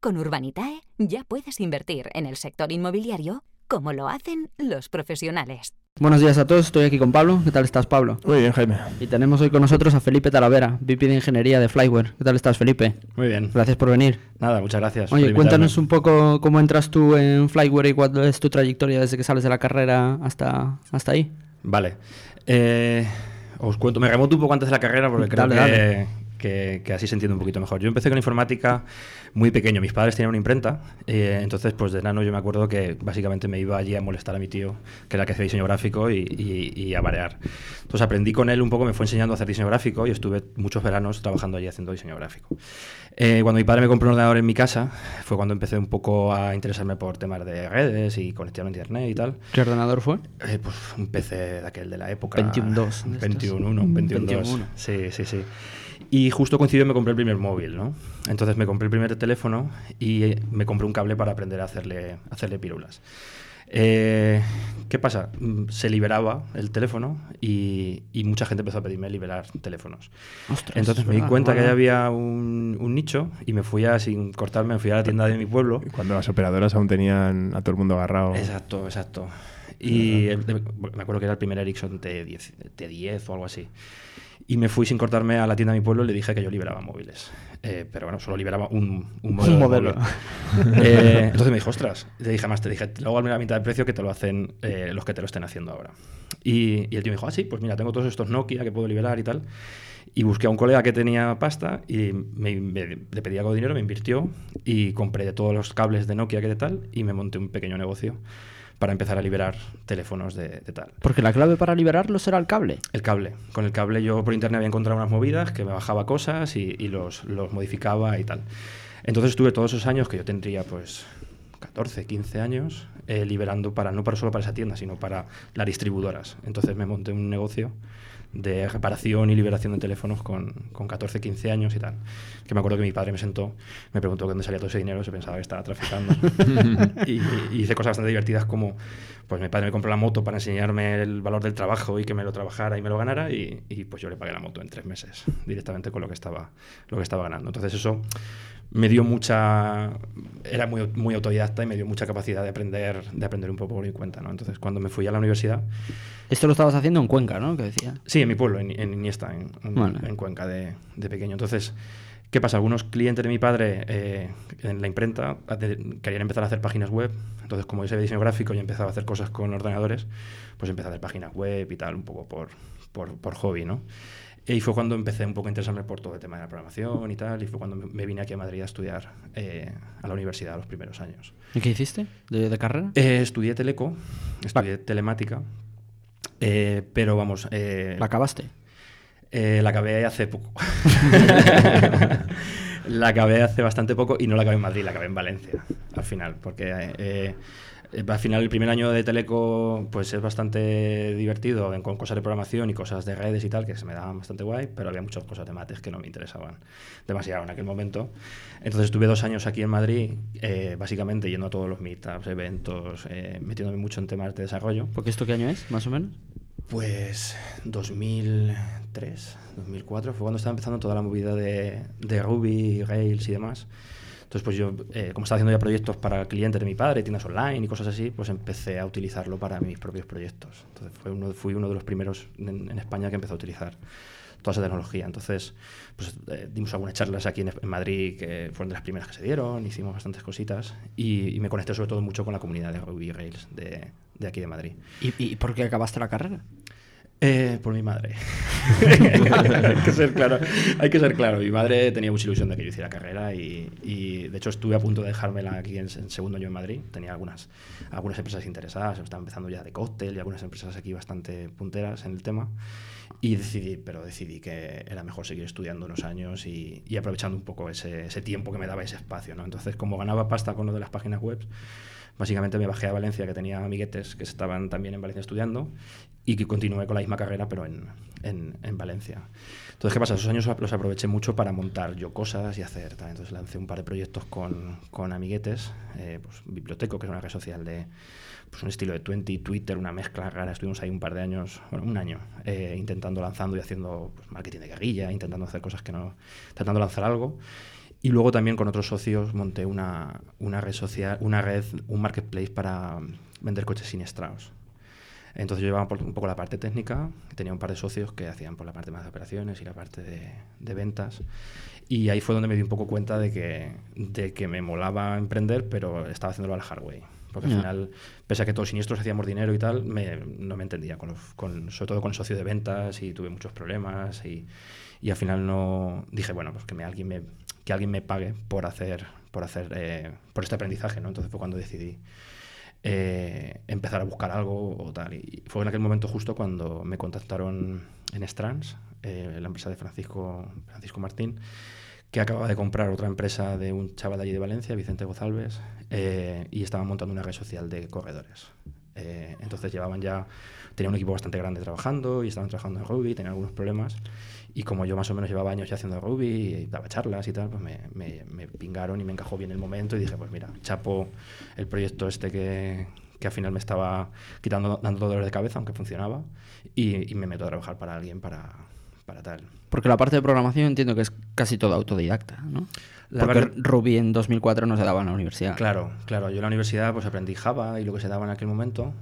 Con Urbanitae ya puedes invertir en el sector inmobiliario como lo hacen los profesionales. Buenos días a todos, estoy aquí con Pablo. ¿Qué tal estás, Pablo? Muy bien, Jaime. Y tenemos hoy con nosotros a Felipe Talavera, VP de Ingeniería de Flyware. ¿Qué tal estás, Felipe? Muy bien. Gracias por venir. Nada, muchas gracias. Oye, cuéntanos un poco cómo entras tú en Flyware y cuál es tu trayectoria desde que sales de la carrera hasta, hasta ahí. Vale. Eh, os cuento, me remonto un poco antes de la carrera porque creo que, que, así se entiende un poquito mejor. Yo empecé con informática muy pequeño. Mis padres tenían una imprenta, eh, entonces pues de nano yo me acuerdo que básicamente me iba allí a molestar a mi tío, que era el que hacía diseño gráfico, y, a variar. Entonces aprendí con él un poco, me fue enseñando a hacer diseño gráfico y estuve muchos veranos trabajando allí haciendo diseño gráfico. Eh, cuando mi padre me compró un ordenador en mi casa, fue cuando empecé un poco a interesarme por temas de redes y conectividad a internet y tal. ¿Qué ordenador fue? Eh, pues un PC de aquel de la época. 21.2. 21.1, 21.2. Sí, sí, sí. Y justo coincidió me compré el primer móvil, ¿no? Entonces me compré el primer teléfono y me compré un cable para aprender a hacerle, hacerle pirulas. Eh, ¿Qué pasa? Mm, se liberaba el teléfono y, mucha gente empezó a pedirme liberar teléfonos. Entonces me di cuenta que había un, nicho y me fui a, sin cortarme, me fui a la tienda de mi pueblo. Cuando las operadoras aún tenían a todo el mundo agarrado. Exacto, exacto. Y me acuerdo que era el primer Ericsson T10, T10 o algo así. Y me fui sin cortarme a la tienda de mi pueblo y le dije que yo liberaba móviles. Eh, pero bueno, solo liberaba un, un modelo. Eh, entonces me dijo, ostras, le dije más, te dije, te lo hago a la mitad de precio que te lo hacen eh, los que te lo estén haciendo ahora. Y, y, el tío me dijo, ah, sí, pues mira, tengo todos estos Nokia que puedo liberar y tal. Y busqué a un colega que tenía pasta y me, le pedí algo de dinero, me invirtió y compré todos los cables de Nokia que de tal y me monté un pequeño negocio para empezar a liberar teléfonos de, tal. Porque la clave para liberarlos era el cable. El cable. Con el cable yo por internet había encontrado unas movidas que me bajaba cosas y, los, los, modificaba y tal. Entonces estuve todos esos años, que yo tendría pues 14, 15 años, eh, liberando para no para solo para esa tienda, sino para las distribuidoras. Entonces me monté un negocio de reparación y liberación de teléfonos con, con 14, 15 años y tal. Que me acuerdo que mi padre me sentó, me preguntó dónde salía todo ese dinero, se pensaba que estaba traficando. y, hice cosas bastante divertidas como, pues mi padre me compró la moto para enseñarme el valor del trabajo y que me lo trabajara y me lo ganara y, y pues yo le pagué la moto en tres meses, directamente con lo que estaba, lo que estaba ganando. Entonces eso me dio mucha era muy, muy autodidacta y me dio mucha capacidad de aprender de aprender un poco por mi cuenta ¿no? entonces cuando me fui a la universidad esto lo estabas haciendo en Cuenca ¿no? que decía sí en mi pueblo en, en Iniesta en, en, Cuenca de, de, pequeño entonces qué pasa algunos clientes de mi padre eh, en la imprenta querían empezar a hacer páginas web entonces como yo sabía diseño gráfico y empezaba a hacer cosas con ordenadores pues empecé a hacer páginas web y tal un poco por por, por hobby no y fue cuando empecé un poco a interesarme por todo el tema de la programación y tal, y fue cuando me vine aquí a Madrid a estudiar eh, a la universidad los primeros años. ¿Y qué hiciste de, carrera? Eh, estudié teleco, estudié telemática, eh, pero vamos... ¿La acabaste? La acabé hace poco. la acabé hace bastante poco y no la acabé en Madrid, la acabé en Valencia, al final, porque eh, al final el primer año de Teleco pues es bastante divertido con cosas de programación y cosas de redes y tal que se me daban bastante guay, pero había muchas cosas de mates que no me interesaban demasiado en aquel momento. Entonces estuve dos años aquí en Madrid, eh, básicamente yendo a todos los meetups, eventos, eh, metiéndome mucho en temas de desarrollo. ¿Porque esto qué año es, más o menos? Pues 2003, 2004 fue cuando estaba empezando toda la movida de, Ruby, Rails y demás. Entonces, pues yo, eh, como estaba haciendo ya proyectos para clientes de mi padre, tiendas online y cosas así, pues empecé a utilizarlo para mis propios proyectos. Entonces, fue uno, fui uno de los primeros en, España que empezó a utilizar toda esa tecnología. Entonces, pues eh, dimos algunas charlas aquí en, Madrid que fueron de las primeras que se dieron, hicimos bastantes cositas y, me conecté sobre todo mucho con la comunidad de Ruby Rails de, de aquí de Madrid. ¿Y, ¿Y por qué acabaste la carrera? Eh, por mi madre. hay, que ser claro, hay que ser claro. Mi madre tenía mucha ilusión de que yo hiciera carrera y, de hecho estuve a punto de dejármela aquí en, segundo año en Madrid. Tenía algunas, algunas empresas interesadas, estaba empezando ya de cóctel y algunas empresas aquí bastante punteras en el tema. Y decidí, pero decidí que era mejor seguir estudiando unos años y, aprovechando un poco ese, tiempo que me daba ese espacio. ¿no? Entonces, como ganaba pasta con lo de las páginas web, básicamente me bajé a Valencia, que tenía amiguetes que estaban también en Valencia estudiando, y que continué con la misma carrera, pero en, en, en Valencia. Entonces, ¿qué pasa? Esos años los aproveché mucho para montar yo cosas y hacer. tal. Entonces, lancé un par de proyectos con, con amiguetes, eh, pues, Biblioteco, que es una red social de pues, un estilo de Twenty, Twitter, una mezcla rara. Estuvimos ahí un par de años, bueno, un año, eh, intentando, lanzando y haciendo pues, marketing de guerrilla, intentando hacer cosas que no. tratando de lanzar algo. Y luego también con otros socios monté una, una red social, una red, un marketplace para vender coches siniestrados. Entonces yo llevaba un poco la parte técnica, tenía un par de socios que hacían por la parte más de operaciones y la parte de, ventas. Y ahí fue donde me di un poco cuenta de que, de que me molaba emprender, pero estaba haciéndolo al hard way. Porque al Ya. final, pese a que todos siniestros hacíamos dinero y tal, me- no me entendía, con con- sobre todo con el socio de ventas y tuve muchos problemas y, y al final no dije, bueno, pues que me, alguien, me, que alguien me pague por hacer, por, hacer eh, por este aprendizaje. ¿no? Entonces fue cuando decidí eh, empezar a buscar algo o tal. Y fue en aquel momento justo cuando me contactaron en Strands, eh, la empresa de Francisco, Francisco Martín, que acababa de comprar otra empresa de un chaval de allí de Valencia, Vicente González, eh, y estaban montando una red social de corredores. Eh, entonces llevaban ya, tenía un equipo bastante grande trabajando y estaban trabajando en Ruby, tenían algunos problemas. Y como yo más o menos llevaba años ya haciendo Ruby y daba charlas y tal, pues me, me- pingaron y me encajó bien el momento y dije, pues mira, chapo el proyecto este que, que al final me estaba quitando, dando dolores de cabeza, aunque funcionaba, y, y me meto a trabajar para alguien para, para tal. Porque la parte de programación entiendo que es casi todo autodidacta, ¿no? La Porque verdad- Ruby en 2004 no se daba en la universidad. Claro, claro. Yo en la universidad pues aprendí Java y lo que se daba en aquel momento,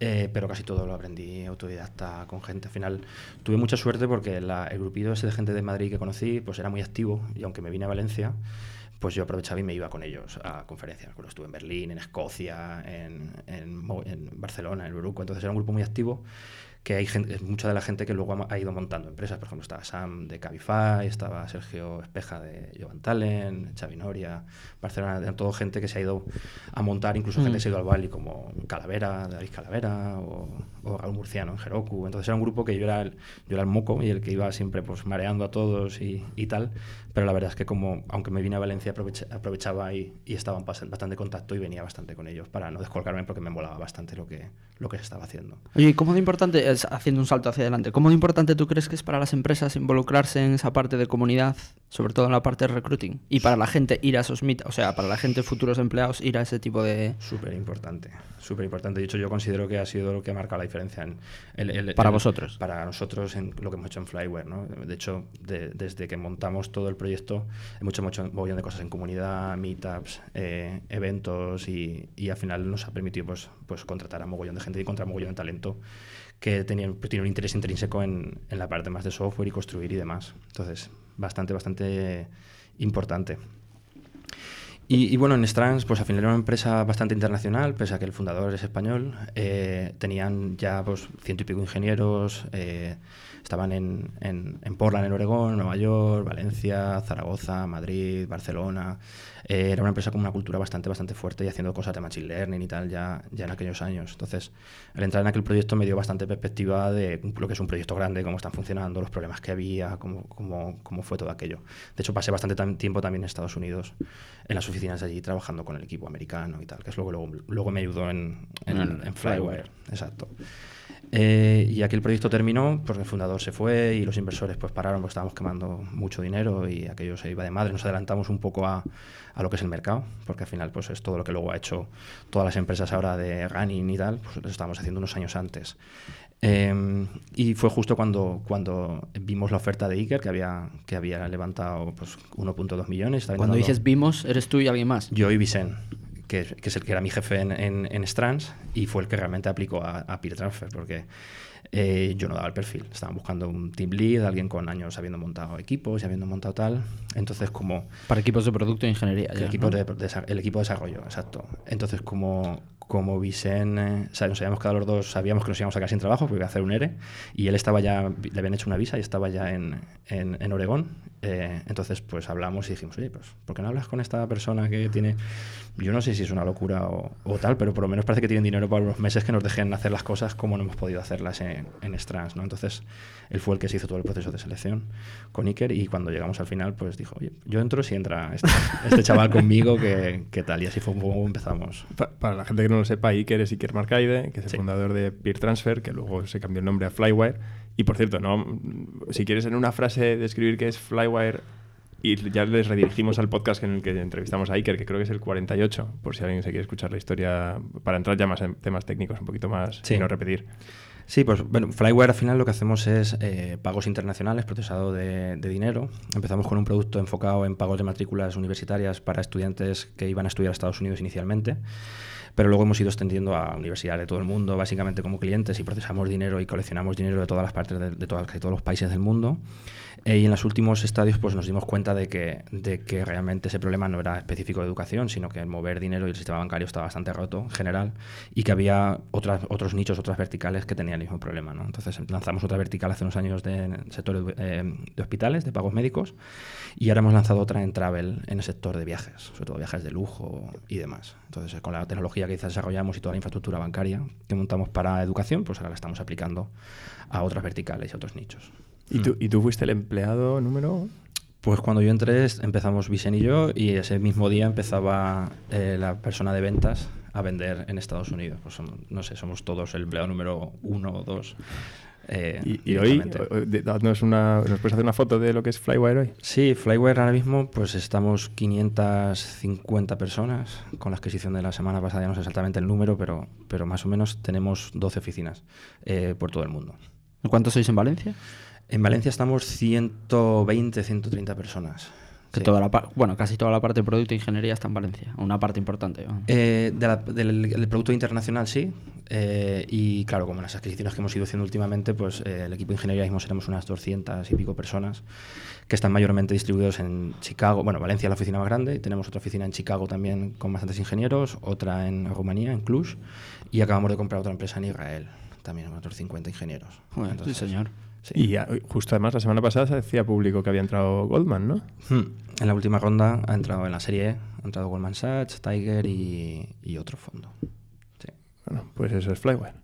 eh, pero casi todo lo aprendí autodidacta con gente. Al final tuve mucha suerte porque la- el grupillo ese de gente de Madrid que conocí pues era muy activo y aunque me vine a Valencia, pues yo aprovechaba y me iba con ellos a conferencias. Bueno, estuve en Berlín, en Escocia, en, en en Barcelona, en Uruguay. Entonces era un grupo muy activo que hay gente, mucha de la gente que luego ha, ha ido montando empresas. Por ejemplo, estaba Sam de Cabify, estaba Sergio Espeja de Jovan Talent, Xavi Noria, Barcelona, todo gente que se ha ido a montar, incluso gente que se ha ido al Bali como Calavera, David Calavera o, o Raúl Murciano en Heroku. Entonces era un grupo que yo era el, yo era el moco y el que iba siempre pues mareando a todos y, y tal. Pero la verdad es que como, aunque me vine a Valencia, aprovecha- aprovechaba y, y estaba en bastante contacto y venía bastante con ellos para no descolgarme porque me molaba bastante lo que, lo que se estaba haciendo. Oye, ¿y cómo de importante, es, haciendo un salto hacia adelante, cómo de importante tú crees que es para las empresas involucrarse en esa parte de comunidad, sobre todo en la parte de recruiting? Y para la gente ir a esos meet, o sea, para la gente, futuros empleados, ir a ese tipo de... Súper importante, súper importante. De hecho, yo considero que ha sido lo que ha marcado la diferencia en el- el- Para el- vosotros. Para nosotros en lo que hemos hecho en Flyware. ¿no? De hecho, de- desde que montamos todo el proyecto, hemos hecho mucho mogollón de cosas en comunidad, meetups, eh, eventos y, y al final nos ha permitido pues, pues contratar a mogollón de gente y encontrar mogollón de talento que tenían, pues, tiene un interés intrínseco en, en la parte más de software y construir y demás. Entonces, bastante, bastante importante. Y, bueno, en Strands, pues al final era una empresa bastante internacional, pese a que el fundador es español. eh, tenían ya pues ciento y pico ingenieros, eh, estaban en, en, en Portland, en Oregón, Nueva York, Valencia, Zaragoza, Madrid, Barcelona. Eh, era una empresa con una cultura bastante, bastante fuerte y haciendo cosas de machine learning y tal ya, ya en aquellos años. Entonces, al entrar en aquel proyecto me dio bastante perspectiva de lo que es un proyecto grande, cómo están funcionando, los problemas que había, cómo, cómo, cómo fue todo aquello. De hecho, pasé bastante tiempo también en Estados Unidos, en las oficinas de allí, trabajando con el equipo americano y tal, que es lo que luego, luego me ayudó en, en. Flywire. Exacto. Eh, y aquel proyecto terminó porque el fundador se fue y los inversores pues pararon porque estábamos quemando mucho dinero y aquello se iba de madre. Nos adelantamos un poco a, a lo que es el mercado, porque al final pues es todo lo que luego ha hecho todas las empresas ahora de running y tal, pues lo estábamos haciendo unos años antes. Eh, y fue justo cuando, cuando vimos la oferta de Iker, que había, que había levantado pues, 1.2 millones. Cuando dices vimos, eres tú y alguien más. yo y Vicen, que, que es el que era mi jefe en, en, en Strands y fue el que realmente aplicó a, a Peer Transfer, porque eh, yo no daba el perfil. Estaban buscando un team lead, alguien con años habiendo montado equipos y habiendo montado tal. Entonces, como Para equipos de producto e ingeniería. el ya, equipo, ¿no? de, desa- el equipo de desarrollo, exacto. Entonces, como, como Vicen, eh, o sea, nos habíamos quedado los dos, sabíamos que nos íbamos a quedar sin trabajo porque iba a hacer un ERE, y él estaba ya, le habían hecho una visa y estaba ya en, en, en Oregón, Eh, entonces, pues hablamos y dijimos, oye, pues, ¿por qué no hablas con esta persona que tiene, yo no sé si es una locura o, o tal, pero por lo menos parece que tienen dinero para los meses que nos dejen hacer las cosas como no hemos podido hacerlas en, en Strands, ¿no? Entonces, él fue el que se hizo todo el proceso de selección con Iker y cuando llegamos al final, pues dijo, oye, yo entro si entra este, este chaval conmigo, que, que tal, y así fue como empezamos. Pa- para la gente que no lo sepa, Iker es Iker Marcaide, que es el Sí. fundador de Peer Transfer, que luego se cambió el nombre a Flywire. Y por cierto, no, si quieres en una frase describir qué es Flywire, y ya les redirigimos al podcast en el que entrevistamos a Iker, que creo que es el 48, por si alguien se quiere escuchar la historia, para entrar ya más en temas técnicos, un poquito más Sí. y no repetir. Sí, pues bueno, Flywire al final lo que hacemos es eh, pagos internacionales, procesado de, de dinero. Empezamos con un producto enfocado en pagos de matrículas universitarias para estudiantes que iban a estudiar a Estados Unidos inicialmente, pero luego hemos ido extendiendo a universidades de todo el mundo, básicamente como clientes, y procesamos dinero y coleccionamos dinero de todas las partes de, de todas, casi todos los países del mundo. Eh, y en los últimos estadios pues nos dimos cuenta de que, de que realmente ese problema no era específico de educación, sino que el mover dinero y el sistema bancario está bastante roto en general y que había otras, otros nichos, otras verticales que tenían el mismo problema. ¿no? Entonces lanzamos otra vertical hace unos años de, en el sector de, eh, de hospitales, de pagos médicos, y ahora hemos lanzado otra en travel, en el sector de viajes, sobre todo viajes de lujo y demás. Entonces con la tecnología que desarrollamos y toda la infraestructura bancaria que montamos para educación, pues ahora la estamos aplicando a otras verticales y a otros nichos. ¿Y tú, ¿Y tú fuiste el empleado número? Pues cuando yo entré empezamos Vicen y yo y ese mismo día empezaba eh, la persona de ventas a vender en Estados Unidos. Pues somos- no sé, somos todos el empleado número uno o dos. Eh, Y, y hoy, dadnos una, ¿nos puedes hacer una foto de lo que es Flywire hoy? Sí, Flyware ahora mismo pues estamos 550 personas con la adquisición de la semana pasada, ya no sé exactamente el número, pero, pero más o menos tenemos 12 oficinas eh, por todo el mundo. ¿Cuántos sois en Valencia? En Valencia estamos 120, 130 personas. Que Sí. toda la bueno, casi toda la parte de producto e ingeniería está en Valencia. Una parte importante. Eh, de la- del del producto internacional sí. eh, y claro, como las adquisiciones que hemos ido haciendo últimamente, pues eh, el equipo de ingeniería mismo seremos unas 200 y pico personas que están mayormente distribuidos en Chicago. Bueno, Valencia es la oficina más grande. y Tenemos otra oficina en Chicago también con bastantes ingenieros, otra en Rumanía, en Cluj. Y acabamos de comprar otra empresa en Israel, también con otros 50 ingenieros. Joder, Entonces, sí, señor. Sí. Y justo además la semana pasada se decía público que había entrado Goldman, ¿no? Hmm. En la última ronda ha entrado en la serie E, ha entrado Goldman Sachs, Tiger y, y otro fondo. Sí. Bueno, pues eso es Flywire,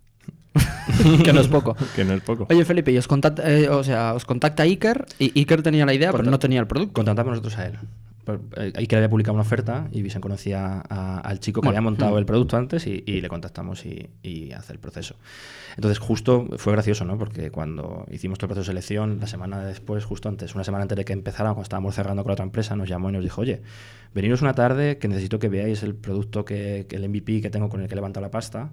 que no es poco. que no es poco. Oye, Felipe, y os contacta, eh, o sea, os contacta Iker y Iker tenía la idea, pero no tenía el producto. Contratamos nosotros a él. Por- eh, Iker había publicado una oferta y Vicen conocía a- al chico que había montado mm. el producto antes y, y le contactamos y, y hace el proceso. Entonces, justo fue gracioso, ¿no? Porque cuando hicimos todo el proceso de selección, la semana después, justo antes, una semana antes de que empezara, cuando estábamos cerrando con la otra empresa, nos llamó y nos dijo, oye, veniros una tarde que necesito que veáis el producto, que, que el MVP que tengo con el que he levantado la pasta,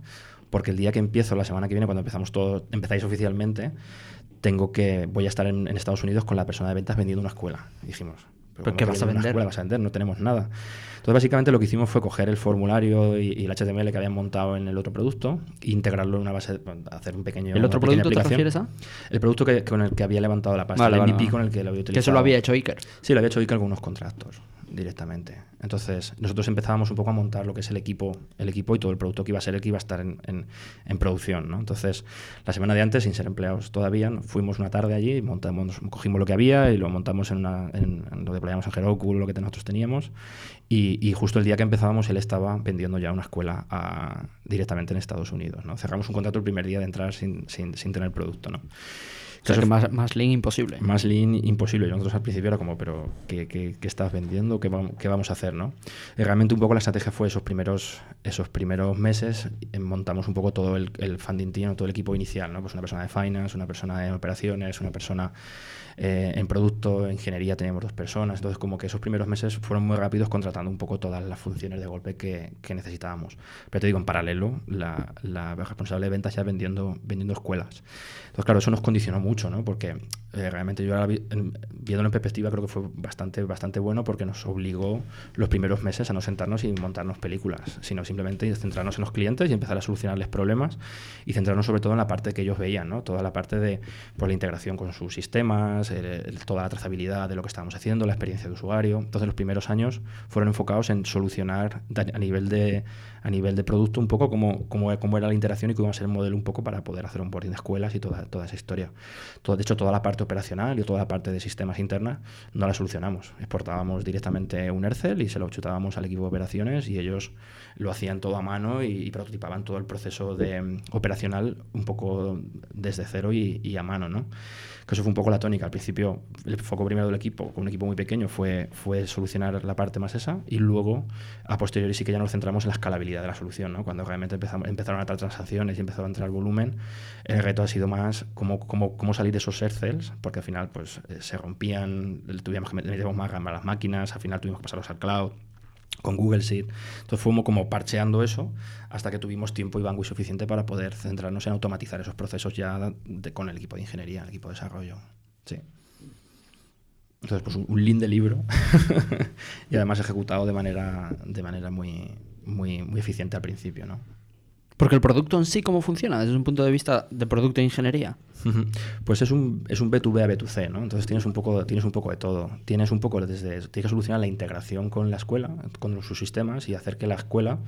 porque el día que empiezo, la semana que viene, cuando empezamos todo, empezáis oficialmente, tengo que, voy a estar en, en Estados Unidos con la persona de ventas vendiendo una escuela. Dijimos, ¿Pero ¿cómo qué vas a vender? escuela vas a vender? No tenemos nada. Entonces, básicamente lo que hicimos fue coger el formulario y, y el HTML que habían montado en el otro producto, e integrarlo en una base, hacer un pequeño. ¿El otro producto te refieres a? El producto que, con el que había levantado la pasta, Vale, el MVP vale. con el que lo había utilizado. Que eso lo había hecho Iker. Sí, lo había hecho Iker con unos contratos directamente. Entonces, nosotros empezábamos un poco a montar lo que es el equipo, el equipo y todo el producto que iba a ser el que iba a estar en, en- producción. ¿no? Entonces, la semana de antes, sin ser empleados todavía, fuimos una tarde allí, montamos, cogimos lo que había y lo montamos en, una, en, lo deployamos en Heroku, lo que nosotros teníamos. Y, justo el día que empezábamos, él estaba vendiendo ya una escuela a- directamente en Estados Unidos. ¿no? Cerramos un contrato el primer día de entrar sin, sin, sin tener producto. ¿no? O sea, que más, más lean imposible. más lean imposible. Y nosotros al principio era como, pero ¿qué, qué, qué estás vendiendo? ¿Qué, qué vamos a hacer? ¿no? Y realmente un poco la estrategia fue esos primeros, esos primeros meses, eh, montamos un poco todo el, el funding team, todo el equipo inicial, ¿no? Pues una persona de finance, una persona en operaciones, una persona eh, en producto, en ingeniería teníamos dos personas. Entonces como que esos primeros meses fueron muy rápidos contratando un poco todas las funciones de golpe que, que necesitábamos. Pero te digo, en paralelo, la, la responsable de ventas ya vendiendo, vendiendo escuelas. Entonces, claro, eso nos condicionó mucho, ¿no? Porque eh, realmente yo ahora vi- viéndolo en perspectiva creo que fue bastante, bastante bueno porque nos obligó los primeros meses a no sentarnos y montarnos películas, sino simplemente centrarnos en los clientes y empezar a solucionarles problemas y centrarnos sobre todo en la parte que ellos veían, ¿no? Toda la parte de pues, la integración con sus sistemas, el- el- toda la trazabilidad de lo que estábamos haciendo, la experiencia de usuario. Entonces los primeros años fueron enfocados en solucionar a nivel de, a nivel de producto un poco cómo, cómo, era la interacción y cómo iba a ser el modelo un poco para poder hacer un boarding de escuelas y toda, toda esa historia. Todo, de hecho, toda la parte operacional y toda la parte de sistemas interna no la solucionamos. Exportábamos directamente un Ercel y se lo chutábamos al equipo de operaciones y ellos lo hacían todo a mano y, prototipaban todo el proceso de, mm, operacional un poco desde cero y, y a mano, ¿no? Que eso fue un poco la tónica. Al principio, el foco primero del equipo, con un equipo muy pequeño, fue, fue solucionar la parte más esa y luego, a posteriori, sí que ya nos centramos en la escalabilidad de la solución. ¿no? Cuando realmente empezamos, empezaron a entrar transacciones y empezó a entrar volumen, el reto ha sido más cómo, cómo, cómo salir de esos cells, porque al final pues, eh, se rompían, tuvimos que meter más a las máquinas, al final tuvimos que pasarlos al cloud con Google Sheet. Entonces fuimos como parcheando eso hasta que tuvimos tiempo y bandwidth suficiente para poder centrarnos en automatizar esos procesos ya con el equipo de ingeniería, el equipo de desarrollo. Sí. Entonces, pues un, lean de libro y además ejecutado de manera, de manera muy, muy, muy eficiente al principio, ¿no? Porque el producto en sí, ¿cómo funciona desde un punto de vista de producto de ingeniería? Pues es un, es un B2B a B2C, ¿no? Entonces tienes un poco, tienes un poco de todo. Tienes un poco desde, tienes que solucionar la integración con la escuela, con sus sistemas y hacer que la escuela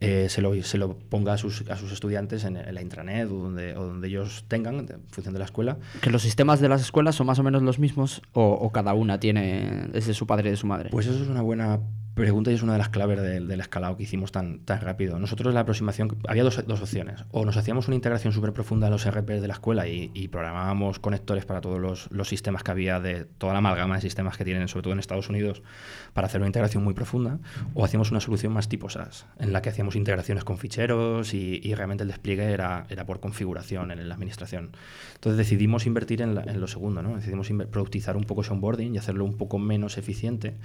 eh, se, lo, se, lo, ponga a sus, a sus estudiantes en, la intranet o donde, o donde ellos tengan, en función de la escuela. ¿Que los sistemas de las escuelas son más o menos los mismos o, o cada una tiene desde su padre y de su madre? Pues eso es una buena pregunta y es una de las claves del, escalado que hicimos tan, tan rápido. Nosotros la aproximación, había dos, dos opciones. O nos hacíamos una integración súper profunda en los RPs de la escuela y, programábamos conectores para todos los, los, sistemas que había, de toda la amalgama de sistemas que tienen, sobre todo en Estados Unidos, para hacer una integración muy profunda. O hacíamos una solución más tipo SaaS, en la que hacíamos integraciones con ficheros y, y realmente el despliegue era, era por configuración en la administración. Entonces decidimos invertir en, en lo segundo, ¿no? decidimos productizar un poco ese onboarding y hacerlo un poco menos eficiente,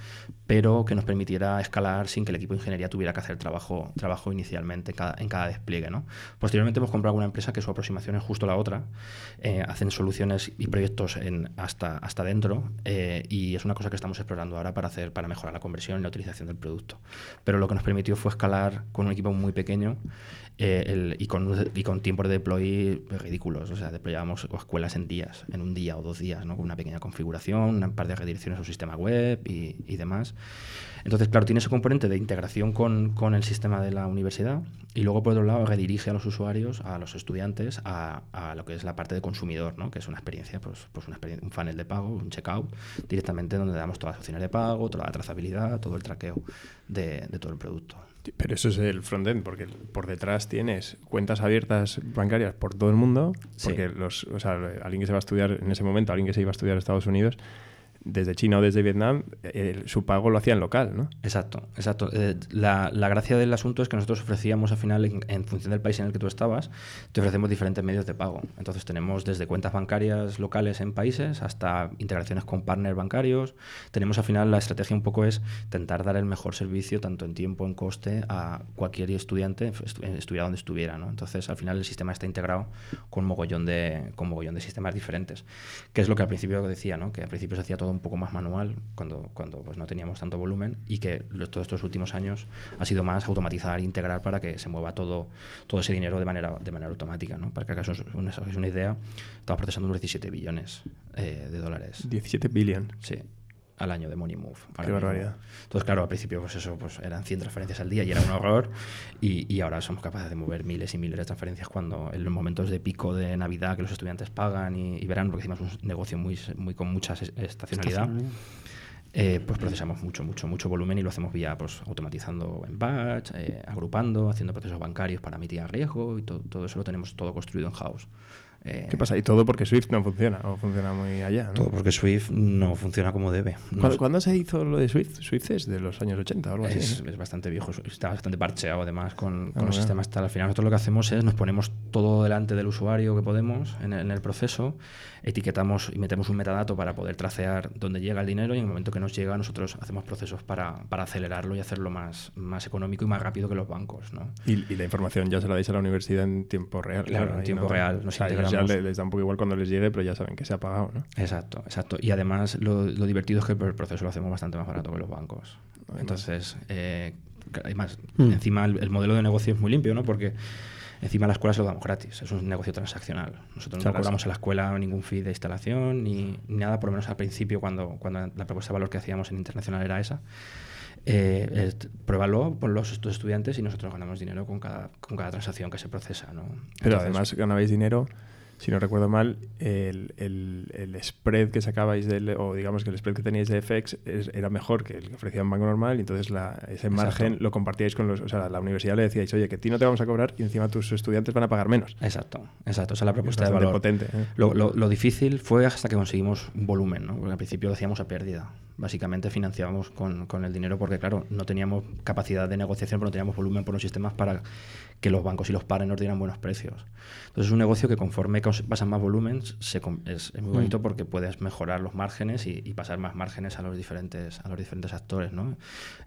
pero que nos permitiera escalar sin que el equipo de ingeniería tuviera que hacer trabajo, trabajo inicialmente en cada, despliegue. ¿no? Posteriormente hemos comprado una empresa que su aproximación es justo la otra. Eh, hacen soluciones y proyectos en, hasta, hasta dentro eh, y es una cosa que estamos explorando ahora para, hacer, para mejorar la conversión y la utilización del producto. Pero lo que nos permitió fue escalar con un equipo muy pequeño eh, y, con, y con tiempos de deploy ridículos. O sea, deployábamos escuelas en días, en un día o dos días, ¿no? con una pequeña configuración, un par de redirecciones a sistema web y, y demás. Entonces, claro, tiene ese componente de integración con, con, el sistema de la universidad y luego, por otro lado, redirige a los usuarios, a los estudiantes, a, a lo que es la parte de consumidor, ¿no? que es una experiencia, pues, pues una experiencia, un funnel de pago, un checkout, directamente donde damos todas las opciones de pago, toda la trazabilidad, todo el traqueo de, de todo el producto. Pero eso es el frontend, porque por detrás tienes cuentas abiertas bancarias por todo el mundo, porque los, o sea, alguien que se va a estudiar en ese momento, alguien que se iba a estudiar a Estados Unidos, desde China o desde Vietnam, eh, su pago lo hacía en local, ¿no? Exacto, exacto. Eh, la, gracia del asunto es que nosotros ofrecíamos al final, en, función del país en el que tú estabas, te ofrecemos diferentes medios de pago. Entonces tenemos desde cuentas bancarias locales en países hasta integraciones con partners bancarios. Tenemos al final la estrategia un poco es intentar dar el mejor servicio, tanto en tiempo, en coste, a cualquier estudiante, estuviera donde estuviera. Entonces al final el sistema está integrado con mogollón de, con mogollón de sistemas diferentes. Que es lo que al principio decía, ¿no? Que al principio se hacía todo un poco más manual cuando, cuando pues, no teníamos tanto volumen y que todos estos últimos años ha sido más automatizar, integrar para que se mueva todo, todo ese dinero de manera, de manera automática. ¿no? Para que acaso es una, es una idea, estamos procesando unos 17 billones eh, de dólares. 17 billones. Sí al año de Money Move. Qué barbaridad. Entonces, claro, al principio pues eso pues eran 100 transferencias al día y era un horror y, y, ahora somos capaces de mover miles y miles de transferencias cuando en los momentos de pico de Navidad que los estudiantes pagan y, y verán, porque hicimos un negocio muy, muy con mucha estacionalidad. Eh, pues procesamos mucho, mucho, mucho volumen y lo hacemos vía pues, automatizando en batch, eh, agrupando, haciendo procesos bancarios para mitigar riesgo y todo, todo eso lo tenemos todo construido en house. Eh, ¿Qué pasa? ¿Y todo porque Swift no funciona? ¿O funciona muy allá? ¿no? Todo porque Swift no funciona como debe. ¿Cuándo, ¿Cuándo, se hizo lo de Swift? Swift es de los años 80 o algo es, así. Es bastante viejo, está bastante parcheado además con, con ah, los sistemas tal. Al final nosotros lo que hacemos es nos ponemos todo delante del usuario que podemos en el, en el proceso, etiquetamos y metemos un metadato para poder tracear dónde llega el dinero y en el momento que nos llega nosotros hacemos procesos para, para acelerarlo y hacerlo más, más económico y más rápido que los bancos. ¿no? Y, y, la información ya se la dais a la universidad en tiempo real. Claro, en tiempo no, real. Nos o sea, ya les, les da un poco igual cuando les llegue, pero ya saben que se ha pagado, ¿no? Exacto, exacto. Y además lo, lo divertido es que el proceso lo hacemos bastante más barato que los bancos. Entonces, eh, además, mm. encima el, el, modelo de negocio es muy limpio, ¿no? Porque encima a la escuela se lo damos gratis, es un negocio transaccional. Nosotros no cobramos a la escuela ningún fee de instalación ni, ni, nada, por lo menos al principio, cuando, cuando la propuesta de valor que hacíamos en internacional era esa. Eh, eh, pruébalo por los estudiantes y nosotros ganamos dinero con cada, con cada transacción que se procesa. ¿no? Pero Entonces, además ganabais dinero si no recuerdo mal, el, el, el spread que sacabais del, o digamos que el spread que teníais de FX es- era mejor que el que ofrecía un banco normal y entonces la, ese margen lo compartíais con los, o sea, la universidad le decíais, oye, que a ti no te vamos a cobrar y encima tus estudiantes van a pagar menos. Exacto, exacto. Esa es la propuesta de valor. potente, ¿eh? Lo, lo- lo difícil fue hasta que conseguimos un volumen, ¿no? Porque al principio lo hacíamos a pérdida. Básicamente financiábamos con, con el dinero porque, claro, no teníamos capacidad de negociación, pero no teníamos volumen por los sistemas para que los bancos y los pares nos dieran buenos precios. Entonces es un negocio que conforme pasan más volumen se es, es muy bonito porque puedes mejorar los márgenes y, y pasar más márgenes a los diferentes, a los diferentes actores, ¿no?